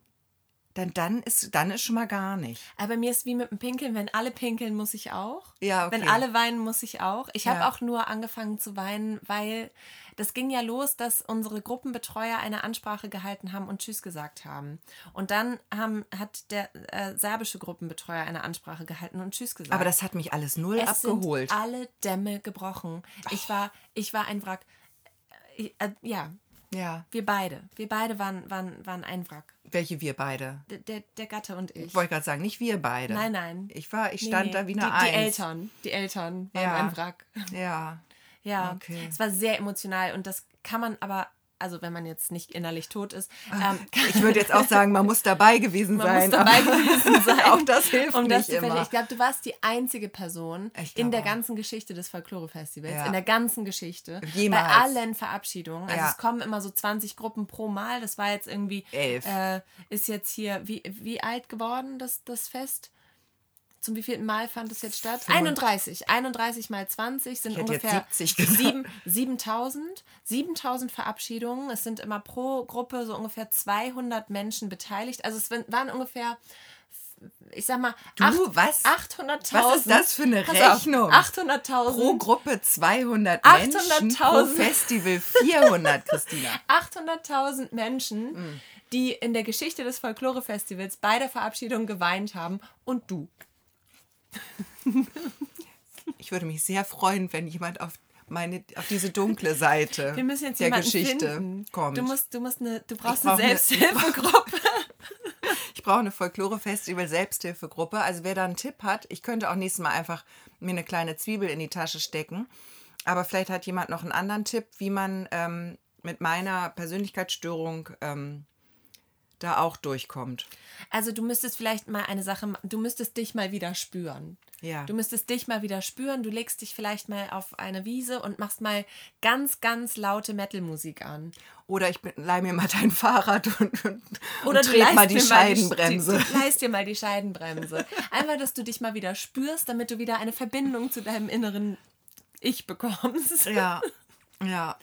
Dann, dann, ist, dann ist schon mal gar nicht. Aber mir ist wie mit dem Pinkeln, wenn alle pinkeln, muss ich auch. Ja, okay. Wenn alle weinen, muss ich auch. Ich habe Ja. auch nur angefangen zu weinen, weil das ging ja los, dass unsere Gruppenbetreuer eine Ansprache gehalten haben und Tschüss gesagt haben. Und dann haben, hat der äh, serbische Gruppenbetreuer eine Ansprache gehalten und Tschüss gesagt. Aber das hat mich alles null es abgeholt. sind alle Dämme gebrochen. Ich war, ich war ein Wrack. Äh, äh, ja, Ja. wir beide. Wir beide waren, waren, waren ein Wrack. Welche wir beide? Der, der, der Gatte und ich. Ich wollte gerade sagen, nicht wir beide. Nein, nein. Ich war, ich Nee, stand nee. da wie eine die, Eins. die Eltern, die Eltern waren Ja. ein Wrack. Ja. Ja, Okay. es war sehr emotional und das kann man aber, also wenn man jetzt nicht innerlich tot ist, ähm, Ich würde jetzt auch sagen, man muss dabei gewesen man sein. muss dabei gewesen sein. Auch das hilft um das nicht immer. Ich glaube, du warst die einzige Person in der ganzen Geschichte des Folklore-Festivals, Ja. in der ganzen Geschichte, Jemals. bei allen Verabschiedungen. Also Ja. es kommen immer so 20 Gruppen pro Mal. Das war jetzt irgendwie, Elf. Äh, ist jetzt hier, wie, wie alt geworden das, das Fest? Zum wievielten Mal fand es jetzt statt? 31. 31 mal 20 sind ungefähr 70 gesagt. sieben- 7000. 7000 Verabschiedungen. Es sind immer pro Gruppe so ungefähr 200 Menschen beteiligt. Also es waren ungefähr, ich sag mal, Du, acht- was? 800.000. Was ist das für eine Rechnung? 800.000. Pro Gruppe 200 Menschen, pro 800.000. Festival 400, Christina. 800.000 Menschen, Mm. die in der Geschichte des Folklore-Festivals bei der Verabschiedung geweint haben und du. Ich würde mich sehr freuen, wenn jemand auf meine auf diese dunkle Seite Wir müssen jetzt der Geschichte finden. kommt. Du musst, du musst eine, du brauchst brauch eine Selbsthilfegruppe. Ich brauche eine Folklore-Festival Selbsthilfegruppe. Also wer da einen Tipp hat, ich könnte auch nächstes Mal einfach mir eine kleine Zwiebel in die Tasche stecken. Aber vielleicht hat jemand noch einen anderen Tipp, wie man ähm, mit meiner Persönlichkeitsstörung ähm, da auch durchkommt. Also du müsstest vielleicht mal eine Sache, du müsstest dich mal wieder spüren. Ja. Du müsstest dich mal wieder spüren. Du legst dich vielleicht mal auf eine Wiese und machst mal ganz, ganz laute Metal-Musik an. Oder ich leih mir mal dein Fahrrad und, und, Oder und tret mal die mir Scheibenbremse. die, du leihst dir mal die Scheibenbremse. Einfach, dass du dich mal wieder spürst, damit du wieder eine Verbindung zu deinem inneren Ich bekommst. ja, ja.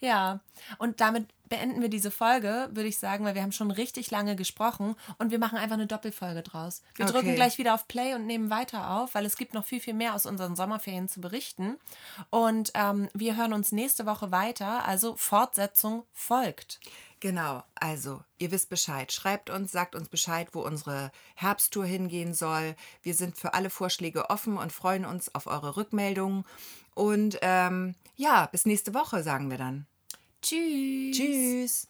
Ja, und damit beenden wir diese Folge, würde ich sagen, weil wir haben schon richtig lange gesprochen und wir machen einfach eine Doppelfolge draus. Wir Okay. drücken gleich wieder auf Play und nehmen weiter auf, weil es gibt noch viel, viel mehr aus unseren Sommerferien zu berichten. Und ähm, wir hören uns nächste Woche weiter, also Fortsetzung folgt. Genau, also ihr wisst Bescheid. Schreibt uns, sagt uns Bescheid, wo unsere Herbsttour hingehen soll. Wir sind für alle Vorschläge offen und freuen uns auf eure Rückmeldungen. Und ähm, ja, bis nächste Woche, sagen wir dann. Tschüss. Tschüss.